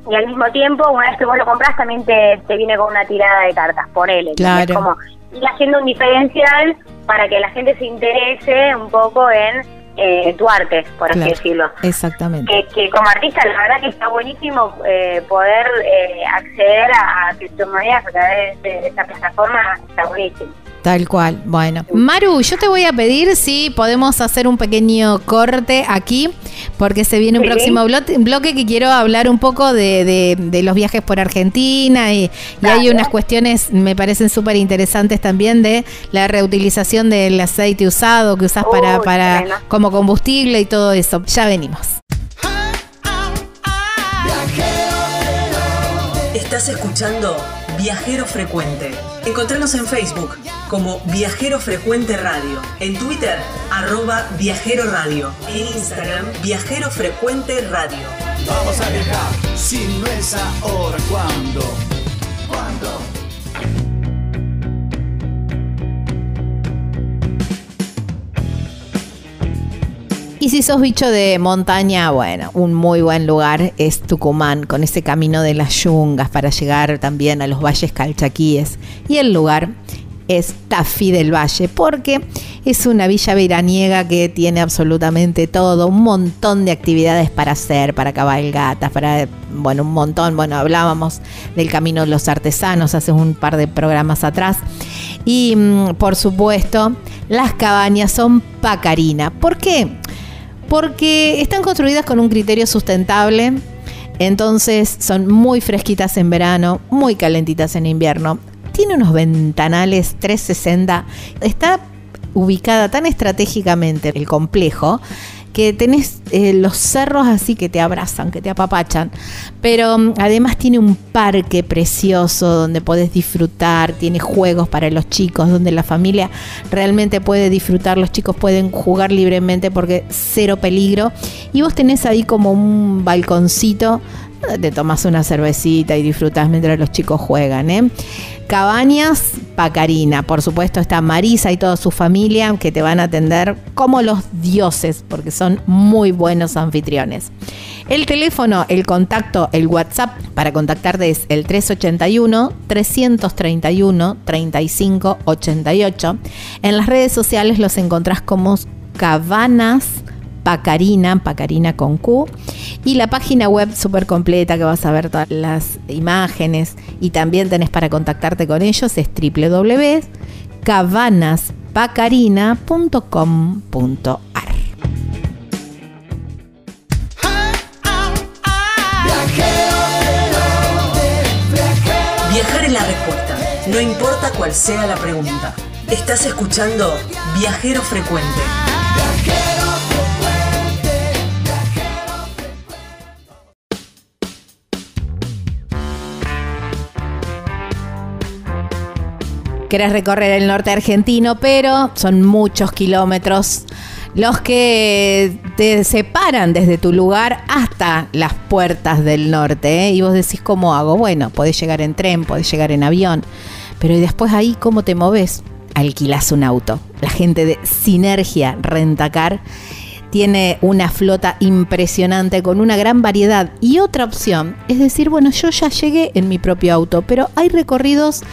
y al mismo tiempo, una vez que vos lo compras, también te, te viene con una tirada de cartas, ponele. Claro. Es como ir haciendo un diferencial para que la gente se interese un poco en eh, tu arte, por así Claro, decirlo. exactamente Que, que como artista, la verdad que está buenísimo eh, poder eh, acceder a, a criptomonedas a través de, de esta plataforma, está buenísimo. Tal cual. Bueno, Maru, yo te voy a pedir si podemos hacer un pequeño corte aquí, porque se viene un Sí. próximo blo- bloque que quiero hablar un poco de, de- de los viajes por Argentina y, y hay unas cuestiones, me parecen súper interesantes también de la reutilización del aceite usado que usas para, para como combustible y todo eso. Ya venimos. Estás escuchando Viajero Frecuente. Encontranos en Facebook como Viajero Frecuente Radio, en Twitter arroba Viajero Radio, en Instagram Viajero Frecuente Radio. Vamos a viajar, si no es ahora, ¿cuándo? ¿Cuándo? Y si sos bicho de montaña, bueno, un muy buen lugar es Tucumán, con ese camino de las yungas para llegar también a los valles calchaquíes. Y el lugar es Tafí del Valle, porque es una villa veraniega que tiene absolutamente todo, un montón de actividades para hacer, para cabalgatas, para, bueno, un montón. Bueno, hablábamos del Camino de los Artesanos hace un par de programas atrás. Y, mm, por supuesto, las cabañas son Pacarina. ¿Por qué? Porque están construidas con un criterio sustentable, entonces son muy fresquitas en verano, muy calentitas en invierno. Tiene unos ventanales 360. Está ubicada tan estratégicamente el complejo que tenés eh, los cerros así que te abrazan, que te apapachan, pero mm, además tiene un parque precioso donde podés disfrutar, tiene juegos para los chicos, donde la familia realmente puede disfrutar, los chicos pueden jugar libremente porque cero peligro, y vos tenés ahí como un balconcito, te tomas una cervecita y disfrutas mientras los chicos juegan, ¿eh? Cabañas Pacarina, por supuesto está Marisa y toda su familia que te van a atender como los dioses porque son muy buenos anfitriones. El teléfono, el contacto, el WhatsApp para contactarte es el 381 331 3588. En las redes sociales los encontrás como Cabanas Pacarina, Pacarina con Q, y la página web súper completa que vas a ver todas las imágenes y también tenés para contactarte con ellos es www.cabanaspacarina.com.ar. Viajar es la respuesta, no importa cuál sea la pregunta. Estás escuchando Viajero Frecuente. Querés recorrer el norte argentino, pero son muchos kilómetros los que te separan desde tu lugar hasta las puertas del norte. ¿eh? Y vos decís, ¿cómo hago? Bueno, podés llegar en tren, podés llegar en avión, pero ¿y después ahí cómo te moves? Alquilás un auto. La gente de Sinergia Rentacar tiene una flota impresionante con una gran variedad. Y otra opción es decir, bueno, yo ya llegué en mi propio auto, pero hay recorridos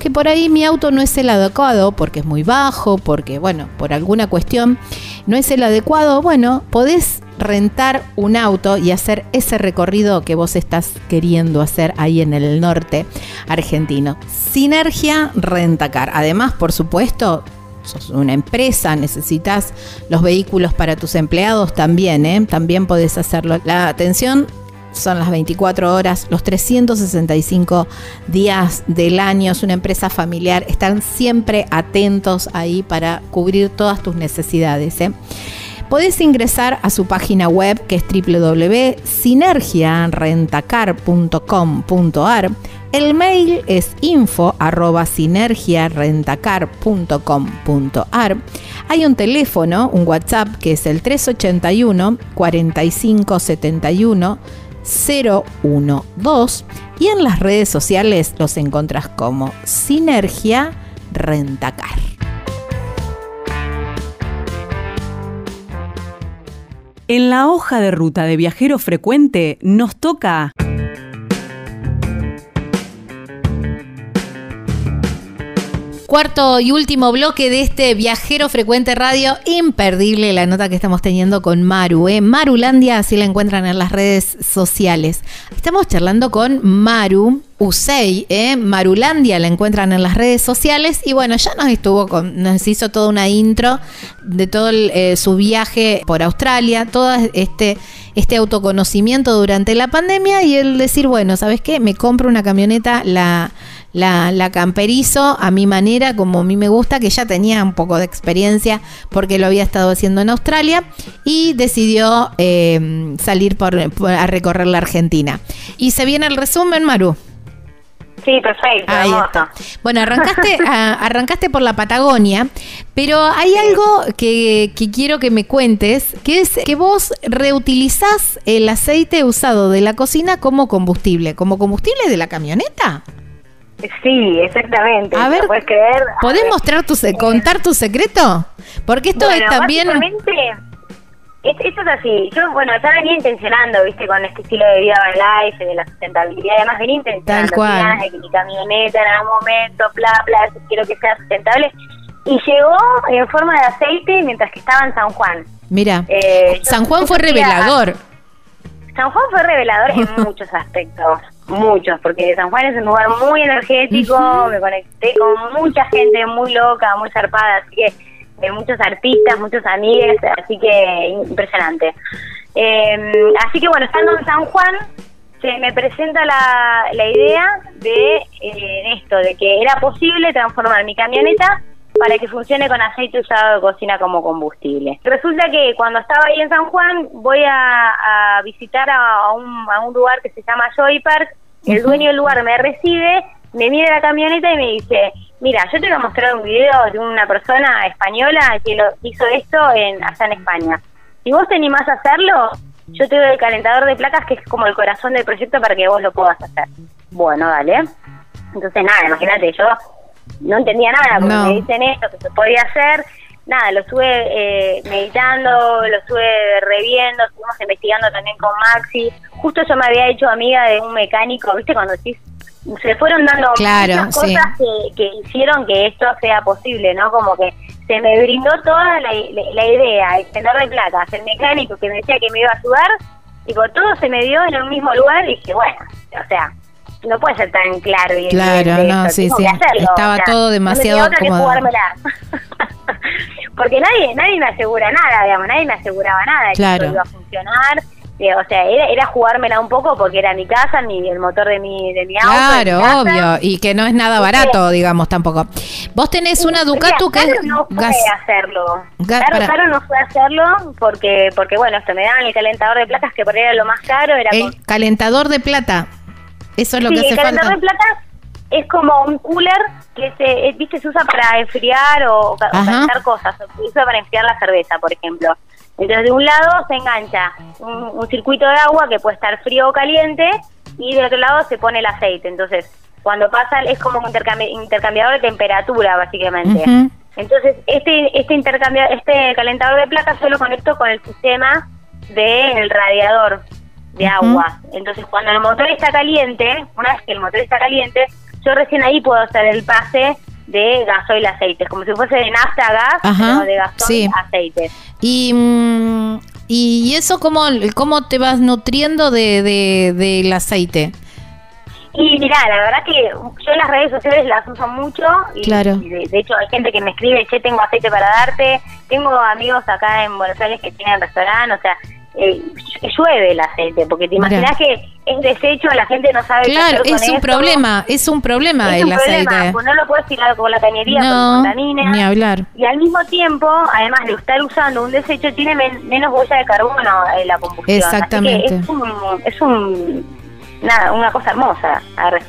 que por ahí mi auto no es el adecuado porque es muy bajo, porque, bueno, por alguna cuestión no es el adecuado. Bueno, podés rentar un auto y hacer ese recorrido que vos estás queriendo hacer ahí en el norte argentino. Sinergia Rentacar. Además, por supuesto, sos una empresa, necesitas los vehículos para tus empleados también, ¿eh? también podés hacerlo. La atención son las 24 horas, los 365 días del año, es una empresa familiar, están siempre atentos ahí para cubrir todas tus necesidades. ¿eh? Podés ingresar a su página web que es www.sinergiarentacar.com.ar. El mail es info sinergiarentacar.com.ar. Hay un teléfono, un WhatsApp que es el 381 4571 012 y en las redes sociales los encontrás como Sinergia Rentacar. En la hoja de ruta de viajero frecuente nos toca Cuarto y último bloque de este viajero frecuente radio. Imperdible la nota que estamos teniendo con Maru. ¿eh? Marulandia, así la encuentran en las redes sociales. Estamos charlando con Maru Usei, ¿eh? Marulandia la encuentran en las redes sociales. Y bueno, ya nos estuvo con, nos hizo toda una intro de todo eh, su viaje por Australia, todo este, este autoconocimiento durante la pandemia y el decir, bueno, ¿sabes qué? Me compro una camioneta, la la, la camperizo a mi manera, como a mí me gusta, que ya tenía un poco de experiencia porque lo había estado haciendo en Australia y decidió eh, salir por, por- a recorrer la Argentina. Y se viene el resumen, Maru. Sí, perfecto, Ahí está. Bueno, arrancaste, a- arrancaste por la Patagonia, pero hay algo que, que quiero que me cuentes, que es que vos reutilizás el aceite usado de la cocina como combustible, como combustible de la camioneta. Sí, exactamente. A ¿lo ver, puedes creer? A ¿Podés ver. mostrar tu se- contar tu secreto? Porque esto Bueno, es también esto es así. Yo, bueno, ya venía intencionando, viste, con este estilo de vida van life, de la sustentabilidad. Además, venía intencionando. Tal cual. de que mi camioneta en algún momento, bla, bla, quiero que sea sustentable. Y llegó en forma de aceite mientras que estaba en San Juan. Mira, Eh, San Juan fue revelador. San Juan fue revelador en muchos aspectos, muchos, porque San Juan es un lugar muy energético, me conecté con mucha gente muy loca, muy zarpada, así que eh, muchos artistas, muchos amigos, así que impresionante. Eh, así que bueno, estando en San Juan, se me presenta la, la idea de eh, esto, de que era posible transformar mi camioneta para que funcione con aceite usado de cocina como combustible. Resulta que cuando estaba ahí en San Juan voy a, a visitar a, a un, a un lugar que se llama Joy Park, el dueño del lugar me recibe, me mira la camioneta y me dice, mira, yo te voy a mostrar un video de una persona española que lo hizo esto en, allá en España. Si vos te animás a hacerlo, yo te doy el calentador de placas que es como el corazón del proyecto para que vos lo puedas hacer. Bueno, dale. Entonces, nada, imagínate, yo no entendía nada porque No. me dicen esto, que se podía hacer. Nada, lo estuve eh, meditando, lo estuve reviendo, estuvimos investigando también con Maxi. Justo yo me había hecho amiga de un mecánico, ¿viste? Cuando decís, se fueron dando Claro, muchas sí. cosas que, que hicieron que esto sea posible, ¿no? Como que se me brindó toda la, la- la idea, el tendedor de placas, el mecánico que me decía que me iba a ayudar, tipo, todo se me dio en el mismo lugar y dije, bueno, o sea, no puede ser tan claro y Claro, evidente no, esto, sí, sí. hacerlo, Estaba o sea, todo demasiado no. Porque nadie nadie me asegura nada, digamos, nadie me aseguraba nada de Claro. que iba a funcionar. O sea, era, era jugármela un poco porque era mi casa, mi, el motor de mi, de mi auto. de Claro, mi casa. obvio. Y que no es nada barato, digamos, tampoco. Vos tenés una Ducatu Mira, que es Caro no fue gas. hacerlo. Ga- Claro, Caro no fue hacerlo porque, porque bueno, esto me daban el calentador de placas que por ahí era lo más caro. Era con- El calentador de plata. Eso es lo sí, que el hace falta. de placas es como un cooler que se, eh, viste, se usa para enfriar o, Ajá. calentar cosas. Se usa para enfriar la cerveza, por ejemplo. Entonces, de un lado se engancha un, un circuito de agua que puede estar frío o caliente y del otro lado se pone el aceite. Entonces, cuando pasa, es como un intercambi- intercambiador de temperatura, básicamente. Entonces, este este intercambia, este calentador de placas yo lo conecto con el sistema del radiador de agua. Entonces, cuando el motor está caliente, una vez que el motor está caliente, yo recién ahí puedo hacer el pase de gasoil aceite, como si fuese de nafta a gas, Ajá, pero de gasoil sí. a aceite. Y, mm, y eso, cómo, ¿cómo te vas nutriendo de, de- del aceite? Y mirá, la verdad que yo las redes sociales las uso mucho y, Claro. y de, de hecho hay gente que me escribe, che, tengo aceite para darte, tengo amigos acá en Buenos Aires que tienen restaurante, o sea, eh, llueve el aceite, porque te imaginas que es desecho, la gente no sabe qué Claro, hacer con es un eso. problema, es un problema Es el un problema, aceite. pues no lo puedes tirar con la cañería No, contamina. ni hablar. Y al mismo tiempo, además de estar usando un desecho, tiene men- menos huella de carbono en la combustión. Exactamente. Así que es un, es un nada, una cosa hermosa. Arre.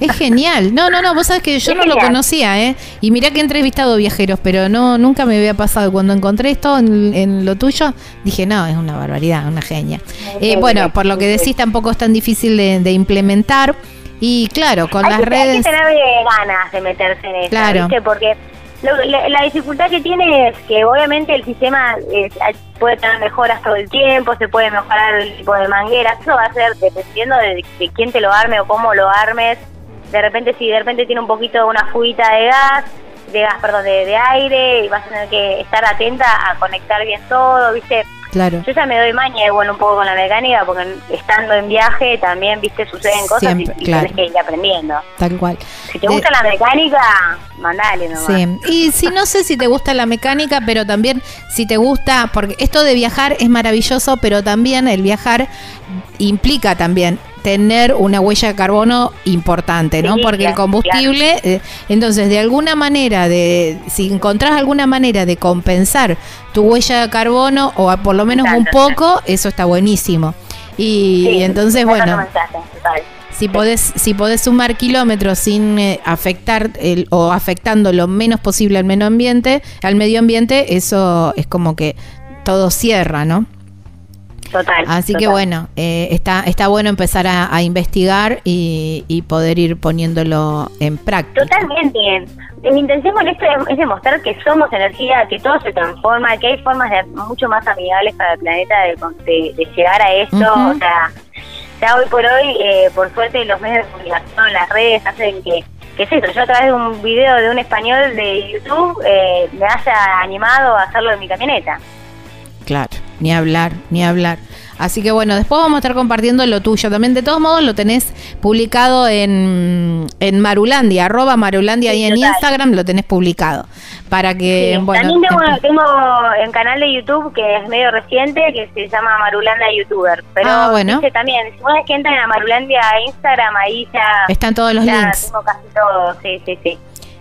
Es genial. No, no, no, vos sabés que yo Es no lo conocía, ¿eh? Y mirá que he entrevistado viajeros, pero no nunca me había pasado. Cuando encontré esto en, en lo tuyo, dije, no, es una barbaridad, una genia. Eh, bueno, por lo que decís, tampoco es tan difícil de, de implementar. Y claro, con hay las que, hay redes... que tener eh, ganas de meterse en eso, Claro. ¿viste? Porque lo- la, la dificultad que tiene es que obviamente el sistema eh, puede tener mejoras todo el tiempo, se puede mejorar el tipo de mangueras, eso va a ser dependiendo de, de quién te lo arme o cómo lo armes. de repente si de repente tiene un poquito una fuguita de gas, de gas, perdón, de, de aire, y vas a tener que estar atenta a conectar bien todo, ¿viste? Claro. Yo ya me doy maña igual un poco con la mecánica porque estando en viaje también, viste, suceden cosas Siempre, y, y claro. tenés que ir aprendiendo. Tal cual. Si te Eh, gusta la mecánica, mandale nomás. Sí, y si no sé si te gusta la mecánica, pero también si te gusta, porque esto de viajar es maravilloso, pero también el viajar implica también tener una huella de carbono importante, ¿no? Sí, Porque el claro, combustible, eh, entonces de alguna manera, de si encontrás alguna manera de compensar tu huella de carbono o a- por lo menos un poco, eso está buenísimo. Y Sí, entonces, bueno, mensaje, si podés, si podés sumar kilómetros sin eh, afectar el, o afectando lo menos posible al medio ambiente, al medio ambiente, eso es como que todo cierra, ¿no? Total. Así que bueno, eh, está, está bueno empezar a, a investigar y, y poder ir poniéndolo en práctica. Totalmente. Mi intención con esto es, es demostrar que somos energía, que todo se transforma, que hay formas de, mucho más amigables para el planeta de, de- de llegar a esto. O sea, ya hoy por hoy, eh, por suerte, los medios de comunicación, las redes, hacen que, que es eso. Yo a través de un video de un español de YouTube eh, me haya animado a hacerlo en mi camioneta. Claro, ni hablar, ni hablar. Así que bueno, después vamos a estar compartiendo lo tuyo. También de todos modos lo tenés publicado en, en Marulandia, arroba Marulandia y en total. Instagram lo tenés publicado. Para que, Sí, bueno. También tengo, tengo en canal de YouTube que es medio reciente que se llama Marulanda YouTuber. Pero Ah, bueno. también, si una vez que entran a Marulandia Instagram, ahí ya, Están todos los ya links. tengo casi todo. Sí, sí, sí.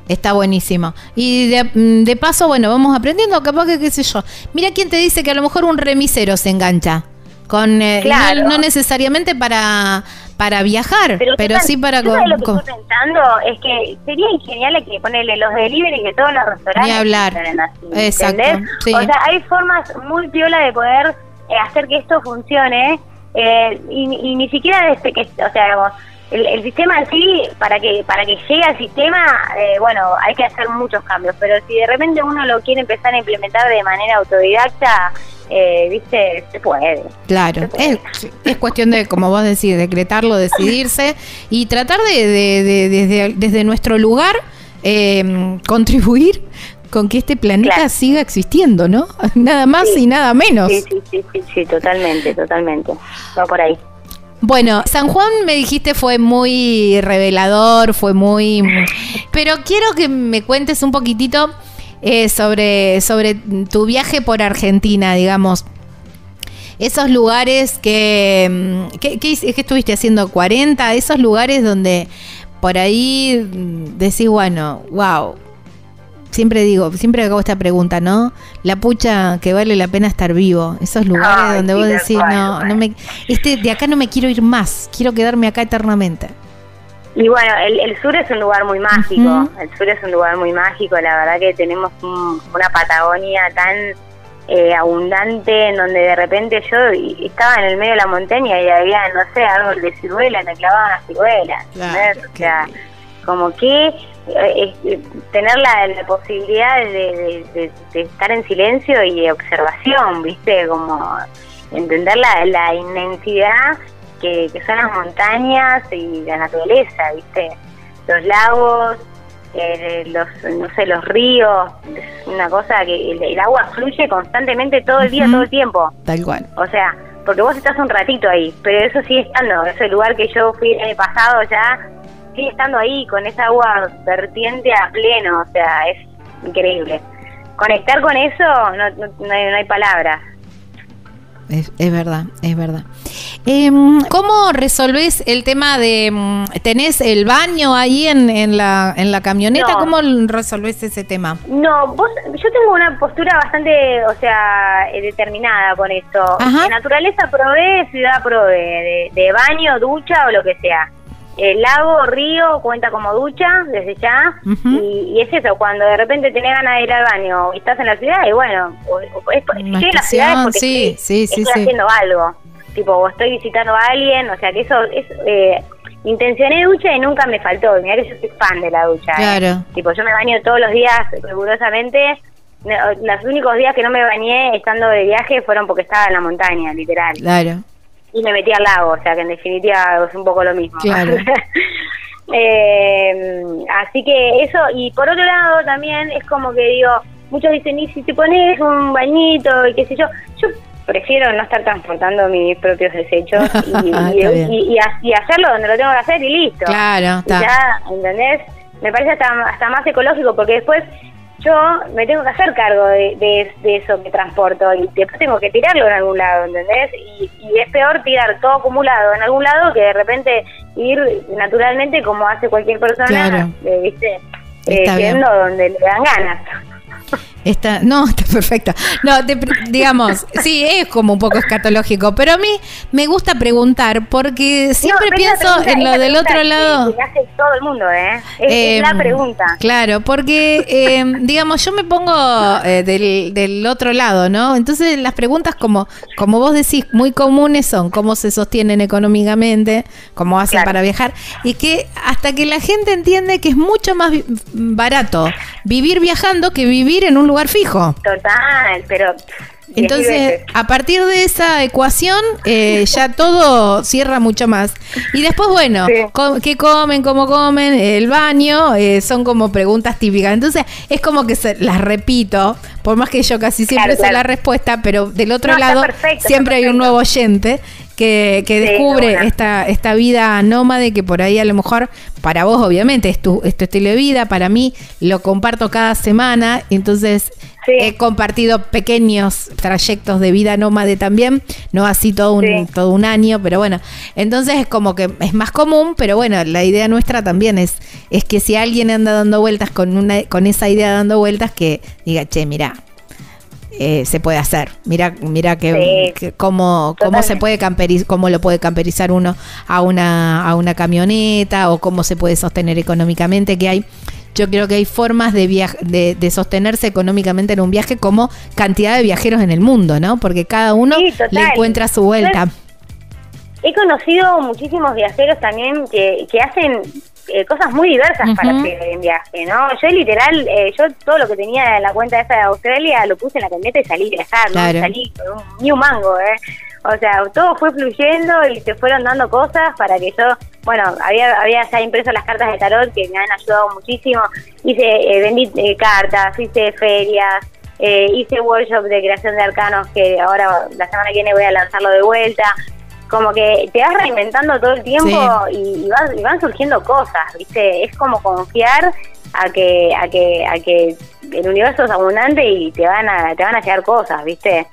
Está buenísimo. Y de, mm, de paso, bueno, vamos aprendiendo, capaz que qué sé yo. Mira quién te dice que a lo mejor un remisero se engancha. Con, eh, Claro. no, no necesariamente para, para viajar, pero, tam- sí para... yo co- lo que co- estoy pensando es que sería genial que ponerle los delivery que todos los restaurantes Ni hablar. así, Exacto, sí. O sea, hay formas muy piola de poder eh, hacer que esto funcione eh, y, y ni siquiera desde que, o sea, digamos, el, el sistema en sí, para que para que llegue al sistema, eh, bueno, hay que hacer muchos cambios, pero si de repente uno lo quiere empezar a implementar de manera autodidacta, eh, viste, se puede. Claro, es, es cuestión de, como vos decís, decretarlo, decidirse y tratar de, de- de- desde, desde nuestro lugar eh, contribuir con que este planeta Claro. siga existiendo, ¿no? Nada más Sí. y nada menos. Sí, sí, sí, sí, sí, totalmente, totalmente. Va por ahí. Bueno, San Juan me dijiste fue muy revelador, fue muy... Pero quiero que me cuentes un poquitito eh, sobre, sobre tu viaje por Argentina, digamos. Esos lugares que... mm, ¿Qué, qué hice- qué estuviste haciendo? ¿40? Esos lugares donde por ahí mm, decís, bueno, wow. Siempre digo, siempre hago esta pregunta, ¿no? La pucha que vale la pena estar vivo. Esos lugares Ay, donde sí, vos decís, cual, no, no me, este de acá no me quiero ir más, quiero quedarme acá eternamente. Y bueno, el, el sur es un lugar muy mágico, el sur es un lugar muy mágico, la verdad que tenemos un- una Patagonia tan eh, abundante en donde de repente yo estaba en el medio de la montaña y había, no sé, árbol de ciruela, me clavaban las ciruelas, Claro. O sea, como que eh, eh, tener la, la posibilidad de, de- de- de estar en silencio y de observación, ¿viste? Como entender la, la inmensidad que, que son las montañas y la naturaleza, ¿viste? Los lagos, eh, los, no sé, los ríos, es una cosa que el, el agua fluye constantemente todo el día, todo el tiempo. Tal cual. O sea, porque vos estás un ratito ahí, pero eso sigue estando. Ese lugar que yo fui el año pasado ya sigue estando ahí con esa agua vertiente a pleno. O sea, es increíble. Conectar con eso no, no, no hay, no hay palabras. Es, es verdad, es verdad. Em, ¿Cómo resolvés el tema de... mm, ¿Tenés el baño ahí en, en, la, en la camioneta? No. ¿Cómo resolvés ese tema? No, vos, yo tengo una postura bastante, o sea, eh, determinada con esto. Ajá. De naturaleza probé, ciudad probé, de, de baño, ducha o lo que sea. El lago, río, cuenta como ducha desde ya. Y, y es eso, cuando de repente tenés ganas de ir al baño y estás en la ciudad, y bueno, o, o es, si Una estoy en la ciudad es porque sí, estoy, sí, sí, estoy sí. haciendo algo. Tipo, o estoy visitando a alguien, o sea que eso es... Eh, intencioné ducha y nunca me faltó. Mira que yo soy fan de la ducha. ¿eh? Claro. Tipo, yo me baño todos los días rigurosamente. Los únicos días que no me bañé estando de viaje fueron porque estaba en la montaña, literal. Claro. Y me metí al lago, o sea que en definitiva es un poco lo mismo. Claro. Eh, así que eso, y por otro lado también es como que digo, muchos dicen, y si te pones un bañito y qué sé yo, yo prefiero no estar transportando mis propios desechos y, Está y- hacerlo donde lo tengo que hacer y listo. Claro, está. ya, ¿entendés? Me parece hasta, hasta más ecológico porque después yo me tengo que hacer cargo de, de, de eso que transporto y después tengo que tirarlo en algún lado, ¿entendés? Y, y es peor tirar todo acumulado en algún lado que de repente ir naturalmente como hace cualquier persona, Claro. eh, ¿viste? Eh, donde le dan ganas. Está, no, está perfecto. No, te digamos, sí, es como un poco escatológico, pero a mí me gusta preguntar porque siempre No, pienso pregunta- en lo del otro lado. Que hace todo el mundo, ¿eh? Es, es la Em, pregunta. Claro, porque, eh, digamos, yo me pongo eh, del, del otro lado, ¿no? Entonces las preguntas como, como vos decís, muy comunes son cómo se sostienen económicamente, cómo hacen Claro. para viajar, y que hasta que la gente entiende que es mucho más barato vivir viajando que vivir en un lugar fijo. Total, pero... Entonces, a partir de esa ecuación, eh, ya todo cierra mucho más. Y después, bueno, Sí. ¿qué comen? ¿Cómo comen? El baño, eh, son como preguntas típicas. Entonces, es como que se, las repito, por más que yo casi siempre Claro, sé claro. la respuesta, pero del otro No, lado, perfecto, siempre hay un nuevo oyente que, descubre esta, esta vida nómade que por ahí a lo mejor para vos obviamente es tu, es tu estilo de vida, para mí lo comparto cada semana, entonces Sí. he compartido pequeños trayectos de vida nómade también, no así todo un, Sí. todo un año, pero bueno, entonces es como que es más común, pero bueno, la idea nuestra también es, es que si alguien anda dando vueltas con, una, con esa idea dando vueltas, que diga, che, mira, eh, se puede hacer. Mira, mira que, Sí. que cómo, cómo se puede camperiz- cómo lo puede camperizar uno a una, a una camioneta o cómo se puede sostener económicamente, que hay yo creo que hay formas de, viaj- de, de sostenerse económicamente en un viaje como cantidad de viajeros en el mundo, ¿no? Porque cada uno Sí, le encuentra su vuelta. He conocido muchísimos viajeros también que, que hacen eh, cosas muy diversas para hacer en viaje, ¿no? Yo literal, eh, yo todo lo que tenía en la cuenta esa de Australia lo puse en la camioneta y salí a viajar, Claro. ¿no? Salí con un, ni un mango, ¿eh? O sea, todo fue fluyendo y se fueron dando cosas para que yo, bueno, había, había ya impreso las cartas de tarot que me han ayudado muchísimo. Hice, eh, vendí eh, cartas, hice ferias, eh, hice workshop de creación de arcanos que ahora la semana que viene voy a lanzarlo de vuelta. Como que te vas reinventando todo el tiempo y, y vas- y van surgiendo cosas, ¿viste? Es como confiar a que a que a que el universo es abundante y te van a te van a llegar cosas, ¿viste?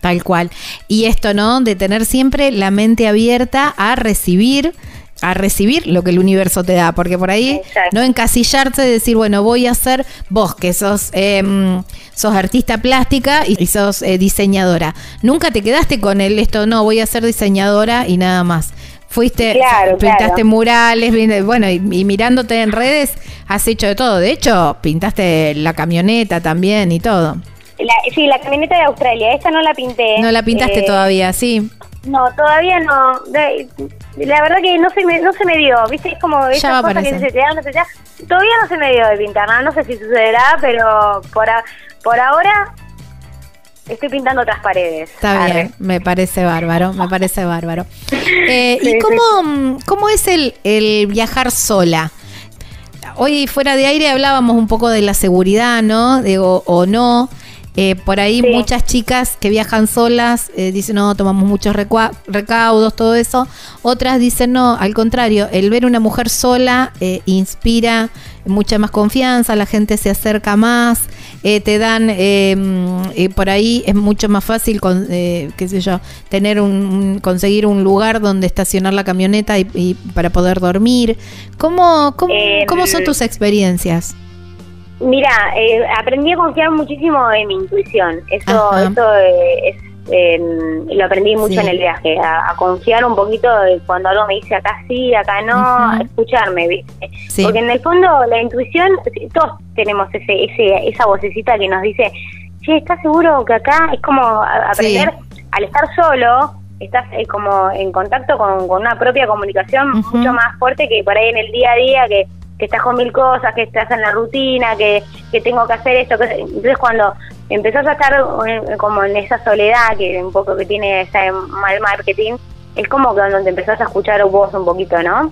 Tal cual. Y esto, ¿no? De tener siempre la mente abierta a recibir a recibir lo que el universo te da, porque por ahí Exacto. no encasillarse y decir, bueno, voy a ser vos, que sos, em, sos artista plástica y, sos eh, diseñadora. Nunca te quedaste con el esto, no, voy a ser diseñadora y nada más. Fuiste, Claro, pintaste claro. murales, bueno, y, y mirándote en redes, has hecho de todo. De hecho, pintaste la camioneta también y todo. La, sí, la camioneta de Australia, esta no la pinté. No la pintaste Eh, todavía, sí. No, todavía no. De- la verdad que no se me, no se me dio, ¿viste? Es como esas cosas que se te dan, no se te dan. Todavía no se me dio de pintar, no, No sé si sucederá, pero por, a- por ahora estoy pintando otras paredes. Está Arre. bien, me parece bárbaro, me parece bárbaro. Eh, Sí, ¿Y cómo, cómo es el, el viajar sola? Hoy fuera de aire hablábamos un poco de la seguridad, ¿no? Digo, o no. Eh, por ahí Sí. muchas chicas que viajan solas eh, dicen, no, tomamos muchos recaudos, todo eso. Otras dicen, no, al contrario, el ver una mujer sola eh, inspira mucha más confianza, la gente se acerca más, eh, te dan, eh, mm, eh, por ahí es mucho más fácil, con, eh, qué sé yo, tener un, conseguir un lugar donde estacionar la camioneta y, y para poder dormir. ¿Cómo, cómo, Eh, cómo son tus experiencias? Mira, eh, aprendí a confiar muchísimo en mi intuición. Eso, eso eh, es, eh, lo aprendí mucho Sí. en el viaje, a, a confiar un poquito cuando algo me dice acá sí, acá no, escucharme, ¿viste? Sí. Porque en el fondo la intuición, todos tenemos ese, ese, esa vocecita que nos dice, che, ¿estás seguro que acá? Es como aprender, al estar solo, estás eh, como en contacto con, con una propia comunicación mucho más fuerte que por ahí en el día a día, que, que estás con mil cosas, que estás en la rutina, que, que tengo que hacer esto. Que, entonces cuando empezás a estar eh, como en esa soledad, que un poco que tiene ese mal marketing, es como que te empezás a escuchar vos un poquito, ¿no?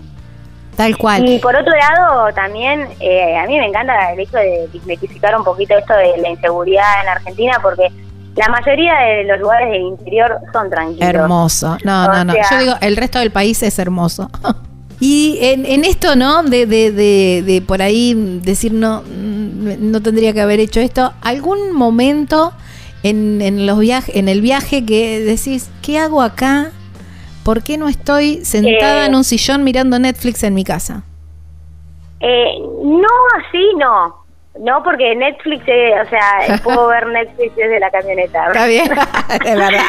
Tal cual. Y por otro lado, también eh, a mí me encanta el hecho de desmitificar un poquito esto de la inseguridad en Argentina, porque la mayoría de los lugares del interior son tranquilos. Hermoso. No, O no, no. sea- Yo digo, el resto del país es hermoso. Y en, en esto, ¿no? De, de, de, de por ahí decir, no, mm, no tendría que haber hecho esto. ¿Algún momento en, en los viajes, en el viaje que decís, ¿qué hago acá? ¿Por qué no estoy sentada Eh. en un sillón mirando Netflix en mi casa? Eh, no, así no. No, porque Netflix, eh, o sea, puedo ver Netflix desde la camioneta. Está bien, es verdad,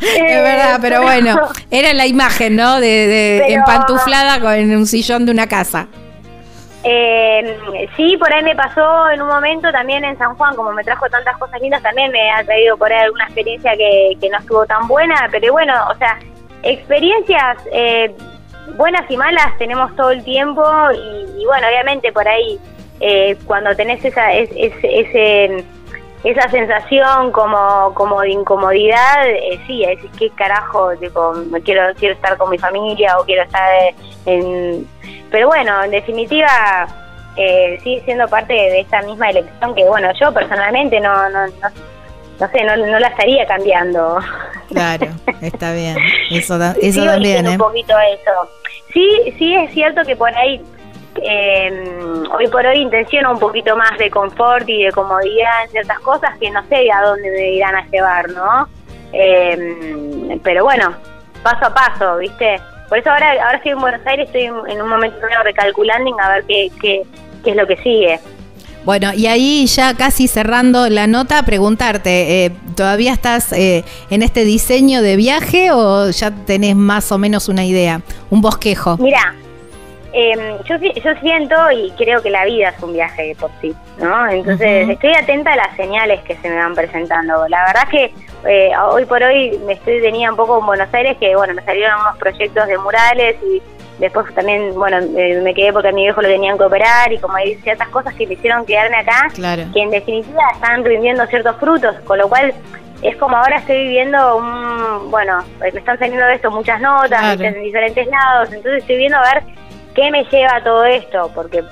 es Eh, verdad, pero bueno, era la imagen, ¿no? De, de Pero- empantuflada con en un sillón de una casa. Eh, sí, por ahí me pasó en un momento también en San Juan, como me trajo tantas cosas lindas, también me ha traído por ahí alguna experiencia que, que no estuvo tan buena, pero bueno, o sea, experiencias eh, buenas y malas tenemos todo el tiempo y, y bueno, obviamente por ahí eh, cuando tenés esa, es- es- ese, esa sensación como, como de incomodidad, eh, sí, es qué carajo, tipo, quiero, quiero estar con mi familia o quiero estar en... Pero bueno, en definitiva, eh, sigue siendo parte de esta misma elección que, bueno, yo personalmente no, no, no, no sé, no, no la estaría cambiando. Claro, está bien. Eso, da- eso también, ¿eh? un poquito eso. Sí, sí es cierto que por ahí, eh, hoy por hoy intenciono un poquito más de confort y de comodidad en ciertas cosas que no sé a dónde me irán a llevar, ¿no? Eh, pero bueno, paso a paso, ¿viste? Por eso ahora, ahora estoy en Buenos Aires, estoy en, un momento recalculando a ver qué, qué, qué es lo que sigue. Bueno, y ahí ya casi cerrando la nota, preguntarte, eh, ¿todavía estás eh, en este diseño de viaje o ya tenés más o menos una idea, un bosquejo? Mira, eh, yo, yo siento y creo que la vida es un viaje de por sí, ¿no? Entonces estoy atenta a las señales que se me van presentando. La verdad que eh, hoy por hoy me estoy tenía un poco en Buenos Aires que, bueno, me salieron unos proyectos de murales y después también, bueno, eh, me quedé porque a mi viejo lo tenían que operar y como hay ciertas cosas que me hicieron quedarme acá Claro. que en definitiva están rindiendo ciertos frutos, con lo cual es como ahora estoy viviendo un, bueno, eh, me están saliendo de esto muchas notas en diferentes lados, entonces estoy viendo a ver qué me lleva a todo esto, porque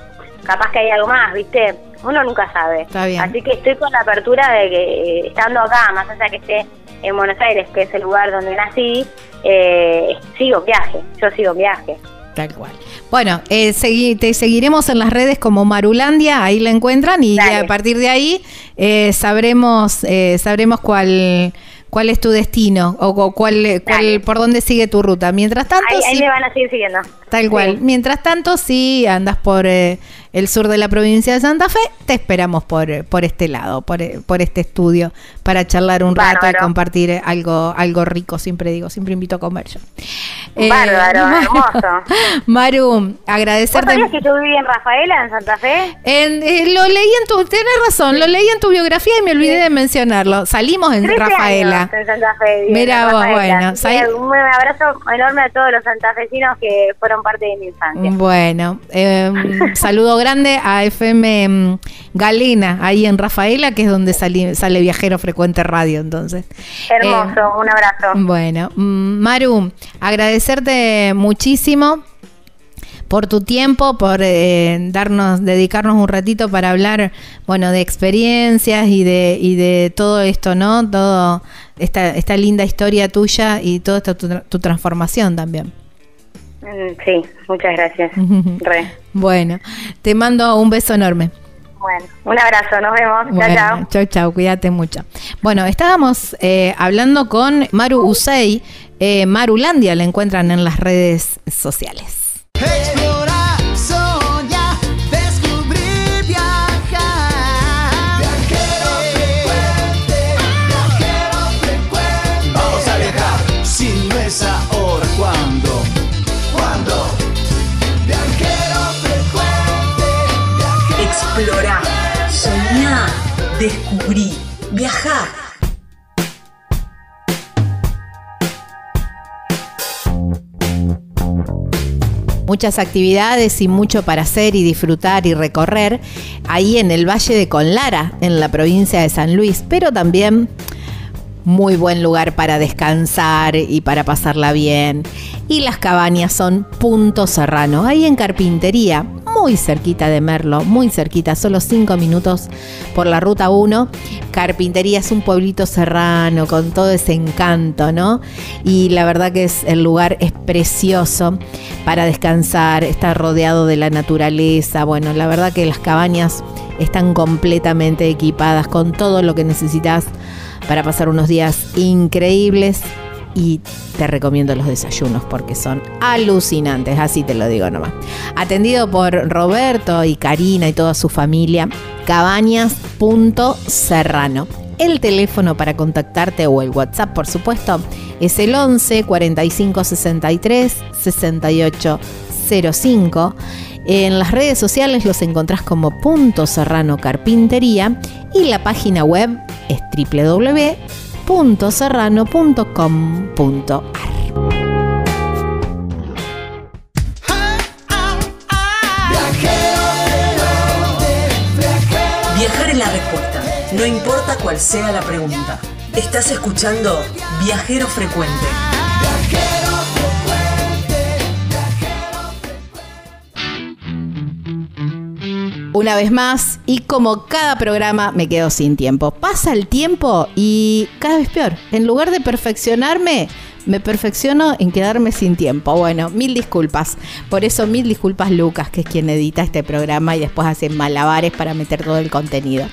capaz que hay algo más, ¿viste? Uno nunca sabe. Está bien. Así que estoy con la apertura de que eh, estando acá, más allá que esté en Buenos Aires, que es el lugar donde nací, eh, sigo en viaje, yo sigo en viaje. Tal cual. Bueno, eh, segui- te seguiremos en las redes como Marulandia, ahí la encuentran y a partir de ahí eh, sabremos eh, sabremos cuál cuál es tu destino o, cu- cuál, cuál por dónde sigue tu ruta. Mientras tanto, Ahí, ahí sí- me van a seguir siguiendo. Tal cual. Sí. Mientras tanto, si andas por eh, el sur de la provincia de Santa Fe, te esperamos por, eh, por este lado, por, eh, por este estudio, para charlar un rato y compartir eh, algo, algo rico. Siempre digo, siempre invito a comer yo. Eh, Bárbaro, hermoso. Maru, ¿Vos agradecerte. sabías que yo viví en Rafaela, en Santa Fe? En- eh, lo leí en tu, tenés razón, lo leí en tu biografía y me olvidé de mencionarlo. Salimos en 13 Rafaela. en Santa Fe. en vos, Rafaela. bueno. Un abrazo enorme a todos los santafesinos que fueron parte de mi infancia. Bueno, eh, saludo grande a FM mm, Galena, ahí en Rafaela, que es donde sali- sale Viajero Frecuente Radio, entonces. Hermoso, Eh, un abrazo. bueno, mm, Maru, agradecerte muchísimo por tu tiempo, por eh, darnos, dedicarnos un ratito para hablar, bueno, de experiencias y de, y de todo esto, ¿no? Todo esta, esta linda historia tuya y toda esta tu, tu transformación también. Mm, Sí, muchas gracias. Re. Bueno, te mando un beso enorme. Bueno, un abrazo, nos vemos. Chao, Bueno, chao. chau, chau, cuídate mucho. Bueno, estábamos eh, hablando con Maru Usei. Eh, Marulandia la encuentran en las redes sociales. Explorar, Muchas actividades y mucho para hacer y disfrutar y recorrer ahí en el Valle de Conlara, en la provincia de San Luis, pero también muy buen lugar para descansar y para pasarla bien. Y las cabañas son Punto Serrano, ahí en Carpintería, muy cerquita de Merlo, muy cerquita, solo cinco minutos por la ruta 1. Carpintería es un pueblito serrano con todo ese encanto, ¿no? Y la verdad que es el lugar es precioso para descansar, está rodeado de la naturaleza. Bueno, la verdad que las cabañas están completamente equipadas con todo lo que necesitas para pasar unos días increíbles y te recomiendo los desayunos porque son alucinantes, así te lo digo nomás. Atendido por Roberto y Karina y toda su familia, cabañas.serrano. El teléfono para contactarte o el WhatsApp, por supuesto, es el 11 45 63 68 05. En las redes sociales los encontrás como Punto Serrano Carpintería y la página web es www.serrano.com.ar. Viajar es la respuesta, no importa cuál sea la pregunta. Estás escuchando Viajero Frecuente. Una vez más, y como cada programa me quedo sin tiempo. Pasa el tiempo y cada vez peor. En lugar de perfeccionarme, me perfecciono en quedarme sin tiempo. Bueno, mil disculpas. Por eso mil disculpas Lucas, que es quien edita este programa y después hace malabares para meter todo el contenido.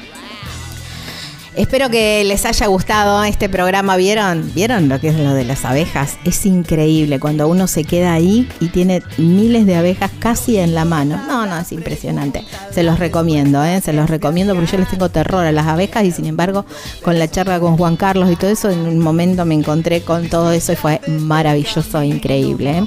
Espero que les haya gustado este programa. ¿Vieron? ¿Vieron lo que es lo de las abejas? Es increíble cuando uno se queda ahí y tiene miles de abejas casi en la mano. No, no, es impresionante. Se los recomiendo, ¿eh? Se los recomiendo porque yo les tengo terror a las abejas y sin embargo con la charla con Juan Carlos y todo eso, en un momento me encontré con todo eso y fue maravilloso, increíble. ¿eh?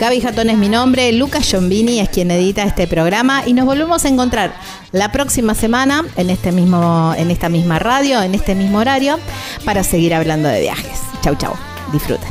Gaby Jatón es mi nombre, Lucas Giombini es quien edita este programa y nos volvemos a encontrar la próxima semana en este mismo, en esta misma radio, en este mismo horario, para seguir hablando de viajes. Chau, chau. Disfruten.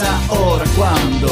ahora cuando